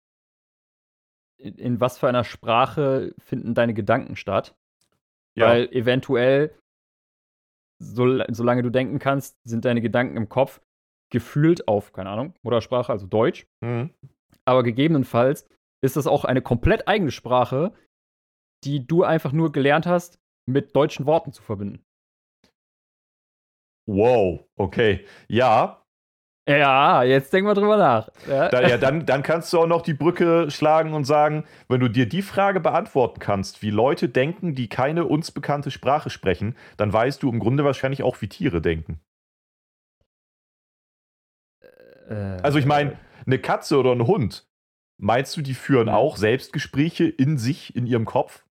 in, in was für einer Sprache finden deine Gedanken statt? Ja. Weil eventuell, so, solange du denken kannst, sind deine Gedanken im Kopf gefühlt auf, keine Ahnung, Muttersprache, also Deutsch. Mhm. Aber gegebenenfalls ist das auch eine komplett eigene Sprache, die du einfach nur gelernt hast, mit deutschen Worten zu verbinden. Wow, okay. Ja. Ja, jetzt denk mal drüber nach. Ja, da, ja dann, dann kannst du auch noch die Brücke schlagen und sagen, wenn du dir die Frage beantworten kannst, wie Leute denken, die keine uns bekannte Sprache sprechen, dann weißt du im Grunde wahrscheinlich auch, wie Tiere denken. Äh, also ich meine, eine Katze oder ein Hund, meinst du, die führen auch Selbstgespräche in sich, in ihrem Kopf?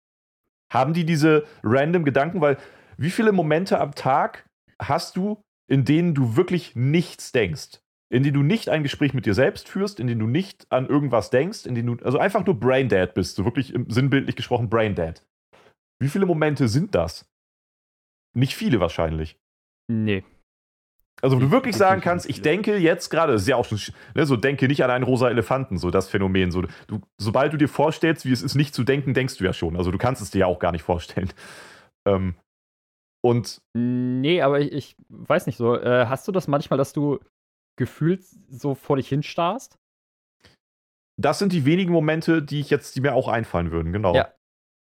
Haben die diese random Gedanken? Weil wie viele Momente am Tag hast du, in denen du wirklich nichts denkst? In denen du nicht ein Gespräch mit dir selbst führst, in denen du nicht an irgendwas denkst, in denen du also einfach nur Braindead bist, so wirklich sinnbildlich gesprochen Braindead. Wie viele Momente sind das? Nicht viele wahrscheinlich. Nee. Also, wo du wirklich sagen kannst, ich denke jetzt gerade, das ist ja auch schon, ne, so denke nicht an einen rosa Elefanten, so das Phänomen. So, du, sobald du dir vorstellst, wie es ist, nicht zu denken, denkst du ja schon. Also, du kannst es dir ja auch gar nicht vorstellen. Ähm, und. Nee, aber ich, ich weiß nicht so. Äh, hast du das manchmal, dass du gefühlt so vor dich hinstarrst? Das sind die wenigen Momente, die ich jetzt, die mir auch einfallen würden, genau. Ja.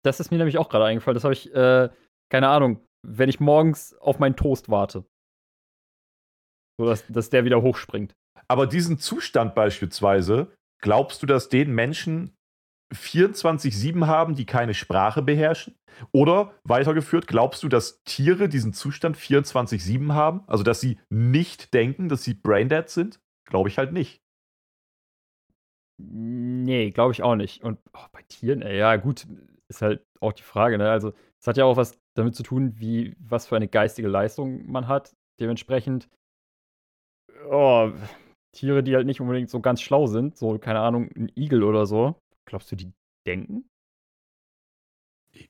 Das ist mir nämlich auch gerade eingefallen. Das habe ich, äh, keine Ahnung, wenn ich morgens auf meinen Toast warte. So, dass, dass der wieder hochspringt. Aber diesen Zustand beispielsweise, glaubst du, dass den Menschen 24-7 haben, die keine Sprache beherrschen? Oder weitergeführt, glaubst du, dass Tiere diesen Zustand 24-7 haben? Also, dass sie nicht denken, dass sie braindead sind? Glaube ich halt nicht. Nee, glaube ich auch nicht. Und oh, bei Tieren, ey, ja, gut, ist halt auch die Frage, ne? Also, es hat ja auch was damit zu tun, wie, was für eine geistige Leistung man hat. Dementsprechend oh, Tiere, die halt nicht unbedingt so ganz schlau sind, so, keine Ahnung, ein Igel oder so. Glaubst du, die denken?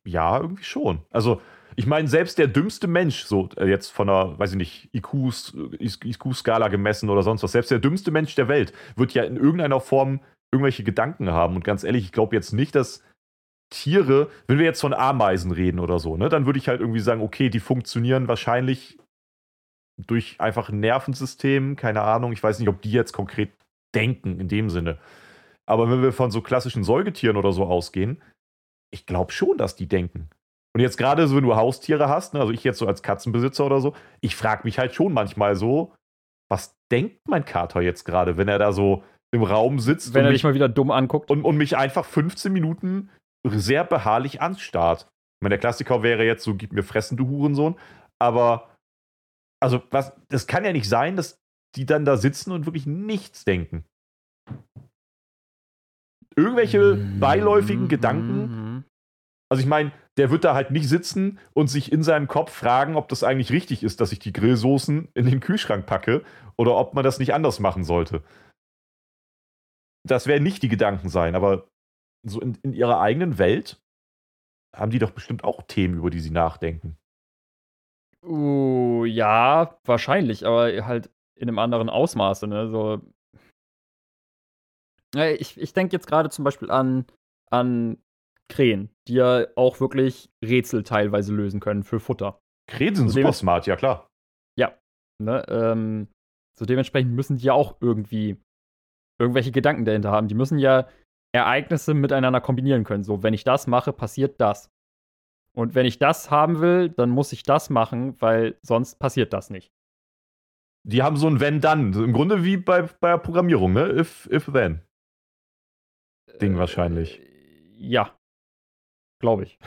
Ja, irgendwie schon. Also, ich meine, selbst der dümmste Mensch, so äh, jetzt von einer, weiß ich nicht, IQ-Skala gemessen oder sonst was, selbst der dümmste Mensch der Welt wird ja in irgendeiner Form irgendwelche Gedanken haben. Und ganz ehrlich, ich glaube jetzt nicht, dass Tiere, wenn wir jetzt von Ameisen reden oder so, ne, dann würde ich halt irgendwie sagen, okay, die funktionieren wahrscheinlich durch einfach ein Nervensystem, keine Ahnung, ich weiß nicht, ob die jetzt konkret denken in dem Sinne. Aber wenn wir von so klassischen Säugetieren oder so ausgehen, ich glaube schon, dass die denken. Und jetzt gerade so, wenn du Haustiere hast, ne, also ich jetzt so als Katzenbesitzer oder so, ich frage mich halt schon manchmal so, was denkt mein Kater jetzt gerade, wenn er da so im Raum sitzt wenn er mich mal wieder dumm anguckt und, und mich einfach 15 Minuten sehr beharrlich anstarrt. Ich meine, der Klassiker wäre jetzt so, gib mir fressen, du Hurensohn. Aber also, was, das kann ja nicht sein, dass die dann da sitzen und wirklich nichts denken. Irgendwelche mhm. beiläufigen Gedanken. Also, ich meine, der wird da halt nicht sitzen und sich in seinem Kopf fragen, ob das eigentlich richtig ist, dass ich die Grillsoßen in den Kühlschrank packe oder ob man das nicht anders machen sollte. Das werden nicht die Gedanken sein, aber so in, in ihrer eigenen Welt haben die doch bestimmt auch Themen, über die sie nachdenken. Uh, ja, wahrscheinlich, aber halt in einem anderen Ausmaße, ne? So. Ich, ich denke jetzt gerade zum Beispiel an, an Krähen, die ja auch wirklich Rätsel teilweise lösen können für Futter. Krähen sind so super smart, ja klar. Ja. Ne, ähm, so dementsprechend müssen die ja auch irgendwie irgendwelche Gedanken dahinter haben. Die müssen ja Ereignisse miteinander kombinieren können. So, wenn ich das mache, passiert das. Und wenn ich das haben will, dann muss ich das machen, weil sonst passiert das nicht. Die haben so ein Wenn-Dann. Im Grunde wie bei, bei der Programmierung, ne? If, if then. Ding äh, wahrscheinlich. Ja. Glaube ich.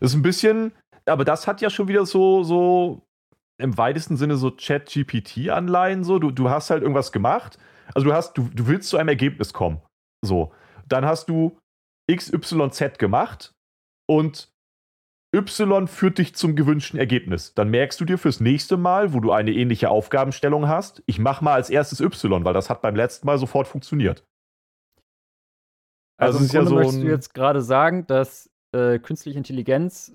Das ist ein bisschen, aber das hat ja schon wieder so, so im weitesten Sinne so Chat-GPT-Anleihen. So. Du, du hast halt irgendwas gemacht. Also du hast, du, du willst zu einem Ergebnis kommen. So. Dann hast du XYZ gemacht und Y führt dich zum gewünschten Ergebnis. Dann merkst du dir fürs nächste Mal, wo du eine ähnliche Aufgabenstellung hast, ich mache mal als erstes Y, weil das hat beim letzten Mal sofort funktioniert. Also, also im Grunde ja so möchtest du jetzt gerade sagen, dass äh, künstliche Intelligenz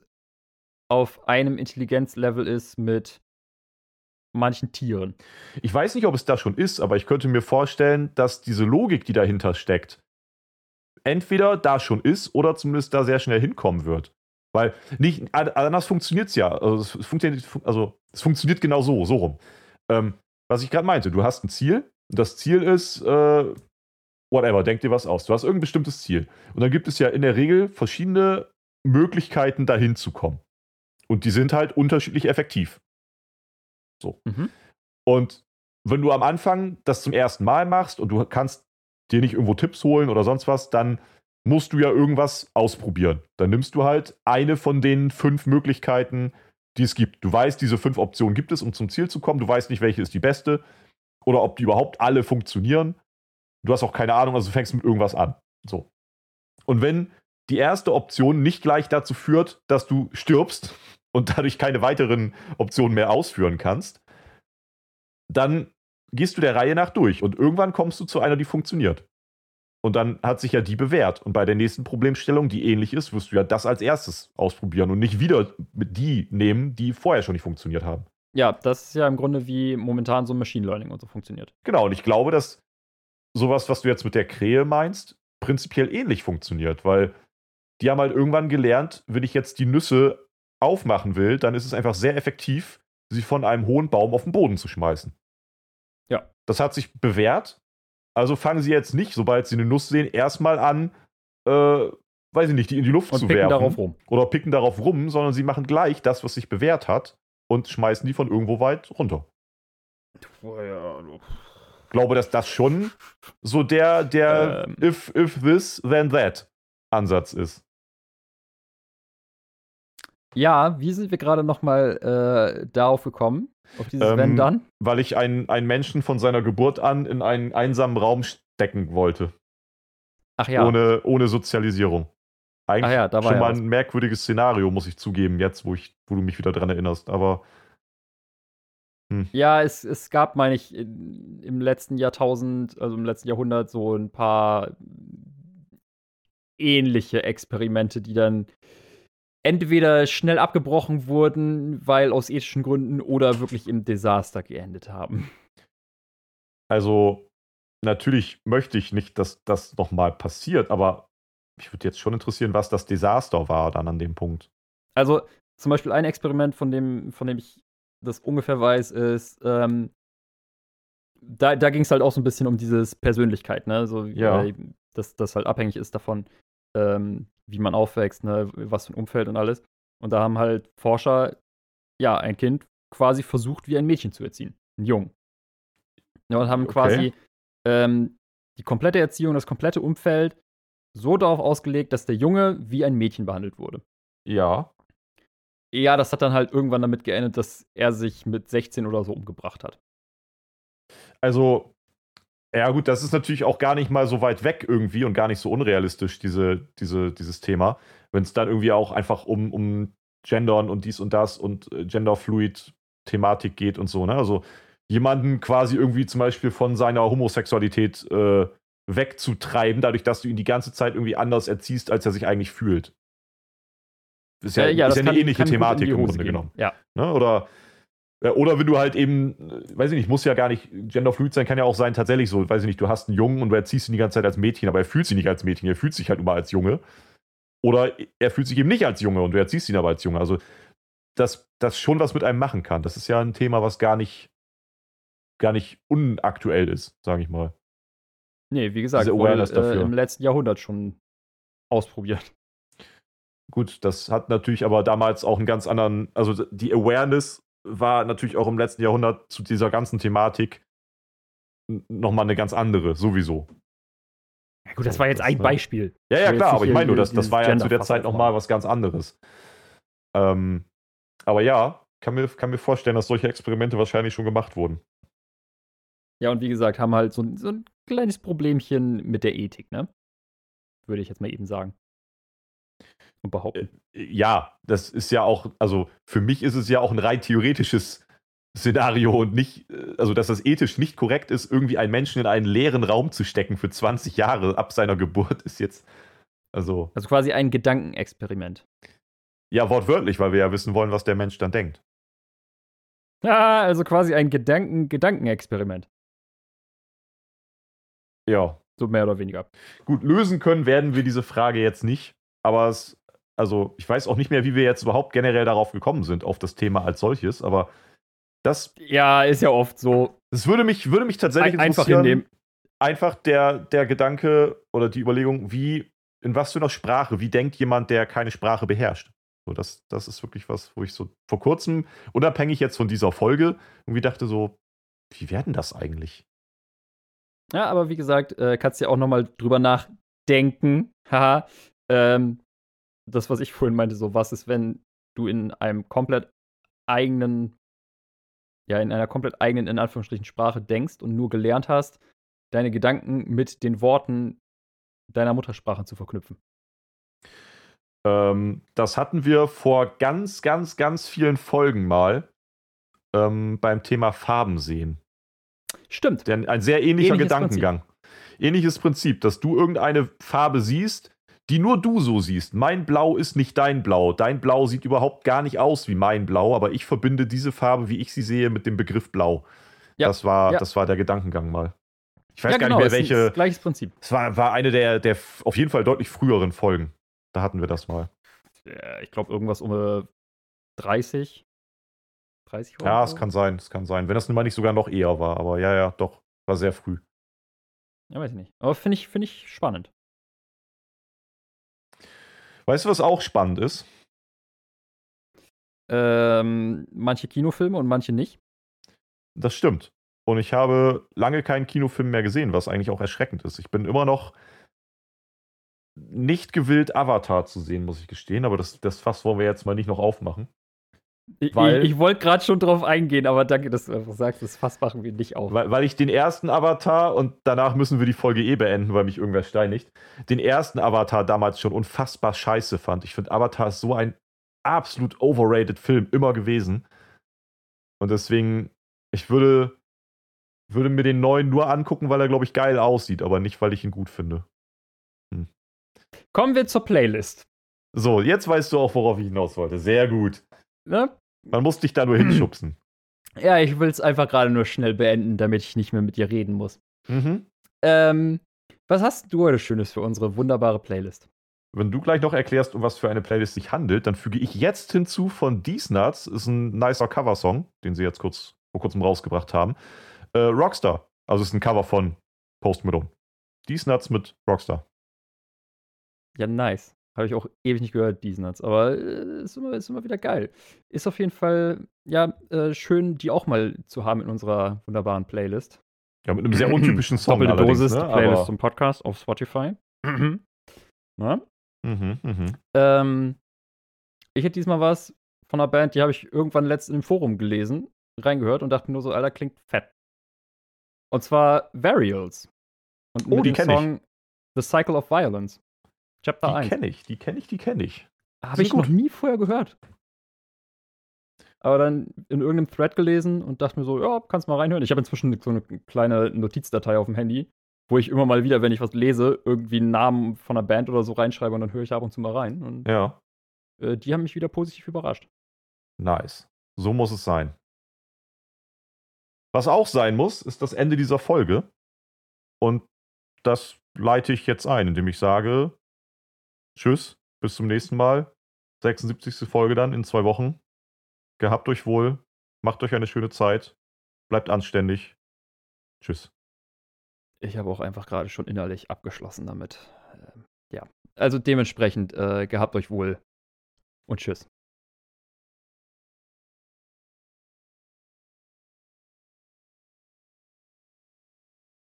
auf einem Intelligenzlevel ist mit manchen Tieren. Ich weiß nicht, ob es das schon ist, aber ich könnte mir vorstellen, dass diese Logik, die dahinter steckt, entweder da schon ist oder zumindest da sehr schnell hinkommen wird. Weil nicht, anders funktioniert es ja. Also es, funktioniert, also es funktioniert genau so, so rum. Ähm, was ich gerade meinte, du hast ein Ziel. Das Ziel ist, äh, whatever, denk dir was aus. Du hast irgendein bestimmtes Ziel. Und dann gibt es ja in der Regel verschiedene Möglichkeiten, dahin zu kommen. Und die sind halt unterschiedlich effektiv. So. Mhm. Und wenn du am Anfang das zum ersten Mal machst und du kannst dir nicht irgendwo Tipps holen oder sonst was, dann musst du ja irgendwas ausprobieren. Dann nimmst du halt eine von den fünf Möglichkeiten, die es gibt. Du weißt, diese fünf Optionen gibt es, um zum Ziel zu kommen. Du weißt nicht, welche ist die beste oder ob die überhaupt alle funktionieren. Du hast auch keine Ahnung, also du fängst mit irgendwas an. So. Und wenn die erste Option nicht gleich dazu führt, dass du stirbst und dadurch keine weiteren Optionen mehr ausführen kannst, dann gehst du der Reihe nach durch und irgendwann kommst du zu einer, die funktioniert. Und dann hat sich ja die bewährt. Und bei der nächsten Problemstellung, die ähnlich ist, wirst du ja das als erstes ausprobieren und nicht wieder die nehmen, die vorher schon nicht funktioniert haben. Ja, das ist ja im Grunde wie momentan so Machine Learning und so funktioniert. Genau, und ich glaube, dass sowas, was du jetzt mit der Krähe meinst, prinzipiell ähnlich funktioniert, weil die haben halt irgendwann gelernt, wenn ich jetzt die Nüsse aufmachen will, dann ist es einfach sehr effektiv, sie von einem hohen Baum auf den Boden zu schmeißen. Ja. Das hat sich bewährt. Also fangen sie jetzt nicht, sobald sie eine Nuss sehen, erstmal an, äh, weiß ich nicht, die in die Luft und zu picken werfen. darauf rum. Oder picken darauf rum, sondern sie machen gleich das, was sich bewährt hat und schmeißen die von irgendwo weit runter. Oh ja, glaube, dass das schon so der, der ähm. if, if this, then that Ansatz ist. Ja, wie sind wir gerade nochmal äh, darauf gekommen? Auf dieses ähm, Wenn dann? Weil ich einen, einen Menschen von seiner Geburt an in einen einsamen Raum stecken wollte. Ach ja. Ohne, ohne Sozialisierung. Eigentlich ja, schon ja mal ein merkwürdiges Szenario, muss ich zugeben, jetzt, wo, ich, wo du mich wieder dran erinnerst. Aber. Hm. Ja, es, es gab, meine ich, in, im letzten Jahrtausend, also im letzten Jahrhundert, so ein paar ähnliche Experimente, die dann entweder schnell abgebrochen wurden, weil aus ethischen Gründen oder wirklich im Desaster geendet haben. Also, natürlich möchte ich nicht, dass das nochmal passiert, aber mich würde jetzt schon interessieren, was das Desaster war dann an dem Punkt. Also, zum Beispiel ein Experiment, von dem, von dem ich das ungefähr weiß, ist, ähm, da, da ging es halt auch so ein bisschen um dieses Persönlichkeit, ne? So, ja. Äh, dass das halt abhängig ist davon, ähm, wie man aufwächst, ne, was für ein Umfeld und alles. Und da haben halt Forscher, ja, ein Kind quasi versucht, wie ein Mädchen zu erziehen. Ein Jungen. Ja, und haben okay. quasi ähm, die komplette Erziehung, das komplette Umfeld so darauf ausgelegt, dass der Junge wie ein Mädchen behandelt wurde. Ja. Ja, das hat dann halt irgendwann damit geendet, dass er sich mit 16 oder so umgebracht hat. Also, ja, gut, das ist natürlich auch gar nicht mal so weit weg irgendwie und gar nicht so unrealistisch, diese, diese, dieses Thema. Wenn es dann irgendwie auch einfach um, um Gendern und dies und das und äh, Genderfluid-Thematik geht und so, ne? Also jemanden quasi irgendwie zum Beispiel von seiner Homosexualität äh, wegzutreiben, dadurch, dass du ihn die ganze Zeit irgendwie anders erziehst, als er sich eigentlich fühlt. Ist ja, äh, ja, ist ja eine kann, ähnliche kann Thematik im Grunde genommen. Ja. Ne? Oder oder wenn du halt eben, weiß ich nicht, muss ja gar nicht genderfluid sein, kann ja auch sein, tatsächlich so, weiß ich nicht, du hast einen Jungen und du erziehst ihn die ganze Zeit als Mädchen, aber er fühlt sich nicht als Mädchen, er fühlt sich halt immer als Junge. Oder er fühlt sich eben nicht als Junge und du erziehst ihn aber als Junge. Also, dass das schon was mit einem machen kann. Das ist ja ein Thema, was gar nicht, gar nicht unaktuell ist, sage ich mal. Nee, wie gesagt, wurde äh, im letzten Jahrhundert schon ausprobiert. Gut, das hat natürlich aber damals auch einen ganz anderen, also die Awareness war natürlich auch im letzten Jahrhundert zu dieser ganzen Thematik nochmal eine ganz andere, sowieso. Ja, gut, das war jetzt ein? Beispiel. Ja, ja, klar, aber ich meine nur, das, das war ja zu der Zeit nochmal was ganz anderes. Ähm, aber ja, kann mir, kann mir vorstellen, dass solche Experimente wahrscheinlich schon gemacht wurden. Ja, und wie gesagt, haben halt so, so ein kleines Problemchen mit der Ethik, ne? Würde ich jetzt mal eben sagen und behaupten. Äh, ja, das ist ja auch, also für mich ist es ja auch ein rein theoretisches Szenario und nicht, äh, also dass das ethisch nicht korrekt ist, irgendwie einen Menschen in einen leeren Raum zu stecken für 20 Jahre ab seiner Geburt, ist jetzt, also. Also quasi ein Gedankenexperiment. Ja, wortwörtlich, weil wir ja wissen wollen, was der Mensch dann denkt. Ja, also quasi ein Gedanken Gedankenexperiment. Ja. So mehr oder weniger. Gut, lösen können werden wir diese Frage jetzt nicht, aber es, also ich weiß auch nicht mehr, wie wir jetzt überhaupt generell darauf gekommen sind, auf das Thema als solches, aber das. Ja, ist ja oft so. Es würde mich, würde mich tatsächlich Ein, einfach hinnehmen. Einfach der, der Gedanke oder die Überlegung, wie, in was für einer Sprache, wie denkt jemand, der keine Sprache beherrscht? So, das, das ist wirklich was, wo ich so vor kurzem, unabhängig jetzt von dieser Folge, irgendwie dachte so, wie werden das eigentlich? Ja, aber wie gesagt, äh, kannst du ja auch nochmal drüber nachdenken. Haha. ähm, das, was ich vorhin meinte, so, was ist, wenn du in einem komplett eigenen, ja, in einer komplett eigenen, in Anführungsstrichen, Sprache denkst und nur gelernt hast, deine Gedanken mit den Worten deiner Muttersprache zu verknüpfen. Ähm, das hatten wir vor ganz, ganz, ganz vielen Folgen mal ähm, beim Thema Farben sehen. Stimmt. Denn ein sehr ähnlicher Ähnliches Gedankengang. Prinzip. Ähnliches Prinzip, dass du irgendeine Farbe siehst, die nur du so siehst. Mein Blau ist nicht dein Blau. Dein Blau sieht überhaupt gar nicht aus wie mein Blau, aber ich verbinde diese Farbe, wie ich sie sehe, mit dem Begriff Blau. Ja. Das, war, ja. das war der Gedankengang mal. Ich weiß ja, gar genau, nicht mehr, welche. Ist gleiches Prinzip. Es war, war eine der, der auf jeden Fall deutlich früheren Folgen. Da hatten wir das mal. Ja, ich glaube, irgendwas um 30. 30 Euro? Ja, es kann sein, es kann sein. Wenn das nun mal nicht sogar noch eher war, aber ja, ja, doch. War sehr früh. Ja, weiß ich nicht. Aber finde ich, find ich spannend. Weißt du, was auch spannend ist? Ähm, manche Kinofilme und manche nicht. Das stimmt. Und ich habe lange keinen Kinofilm mehr gesehen, was eigentlich auch erschreckend ist. Ich bin immer noch nicht gewillt, Avatar zu sehen, muss ich gestehen, aber das, das Fass wollen wir jetzt mal nicht noch aufmachen. Ich, ich wollte gerade schon drauf eingehen, aber danke, dass du einfach sagst, das Fass machen wir nicht auf. Weil, weil ich den ersten Avatar, und danach müssen wir die Folge eh beenden, weil mich irgendwer steinigt, den ersten Avatar damals schon unfassbar scheiße fand. Ich finde, Avatar ist so ein absolut overrated Film immer gewesen. Und deswegen, ich würde, würde mir den neuen nur angucken, weil er, glaube ich, geil aussieht, aber nicht, weil ich ihn gut finde. Hm. Kommen wir zur Playlist. So, jetzt weißt du auch, worauf ich hinaus wollte. Sehr gut. Ne? Man muss dich da nur hinschubsen. Ja, ich will es einfach gerade nur schnell beenden, damit ich nicht mehr mit dir reden muss. Mhm. Ähm, was hast du heute Schönes für unsere wunderbare Playlist? Wenn du gleich noch erklärst, um was für eine Playlist sich handelt, dann füge ich jetzt hinzu von These Nuts, ist ein nicer Coversong, den sie jetzt kurz, vor kurzem rausgebracht haben. Äh, Rockstar, also ist ein Cover von Post Malone. These Nuts mit Rockstar. Ja, nice. Habe ich auch ewig nicht gehört, diesen Nuts. Aber äh, ist, immer, ist immer wieder geil. Ist auf jeden Fall, ja, äh, schön, die auch mal zu haben in unserer wunderbaren Playlist. Ja, mit einem sehr untypischen Song. Doppelte Dosis, ne? Playlist zum Podcast auf Spotify. Na? Mhm, mhm. Ähm, ich hätte diesmal was von einer Band, die habe ich irgendwann letztens im Forum gelesen, reingehört und dachte nur so, Alter, klingt fett. Und zwar Varials. Und oh, mit dem Song ich. The Cycle of Violence. Chapter die 1. Die kenne ich, die kenne ich, die kenne ich. Habe ich gut. noch nie vorher gehört. Aber dann in irgendeinem Thread gelesen und dachte mir so, ja, kannst mal reinhören. Ich habe inzwischen so eine kleine Notizdatei auf dem Handy, wo ich immer mal wieder, wenn ich was lese, irgendwie einen Namen von einer Band oder so reinschreibe und dann höre ich ab und zu mal rein. Und ja. Äh, die haben mich wieder positiv überrascht. Nice. So muss es sein. Was auch sein muss, ist das Ende dieser Folge. Und das leite ich jetzt ein, indem ich sage, Tschüss, bis zum nächsten Mal. 76. Folge dann in zwei Wochen. Gehabt euch wohl, macht euch eine schöne Zeit, bleibt anständig. Tschüss. Ich habe auch einfach gerade schon innerlich abgeschlossen damit. Ähm, ja, also dementsprechend, äh, gehabt euch wohl und tschüss.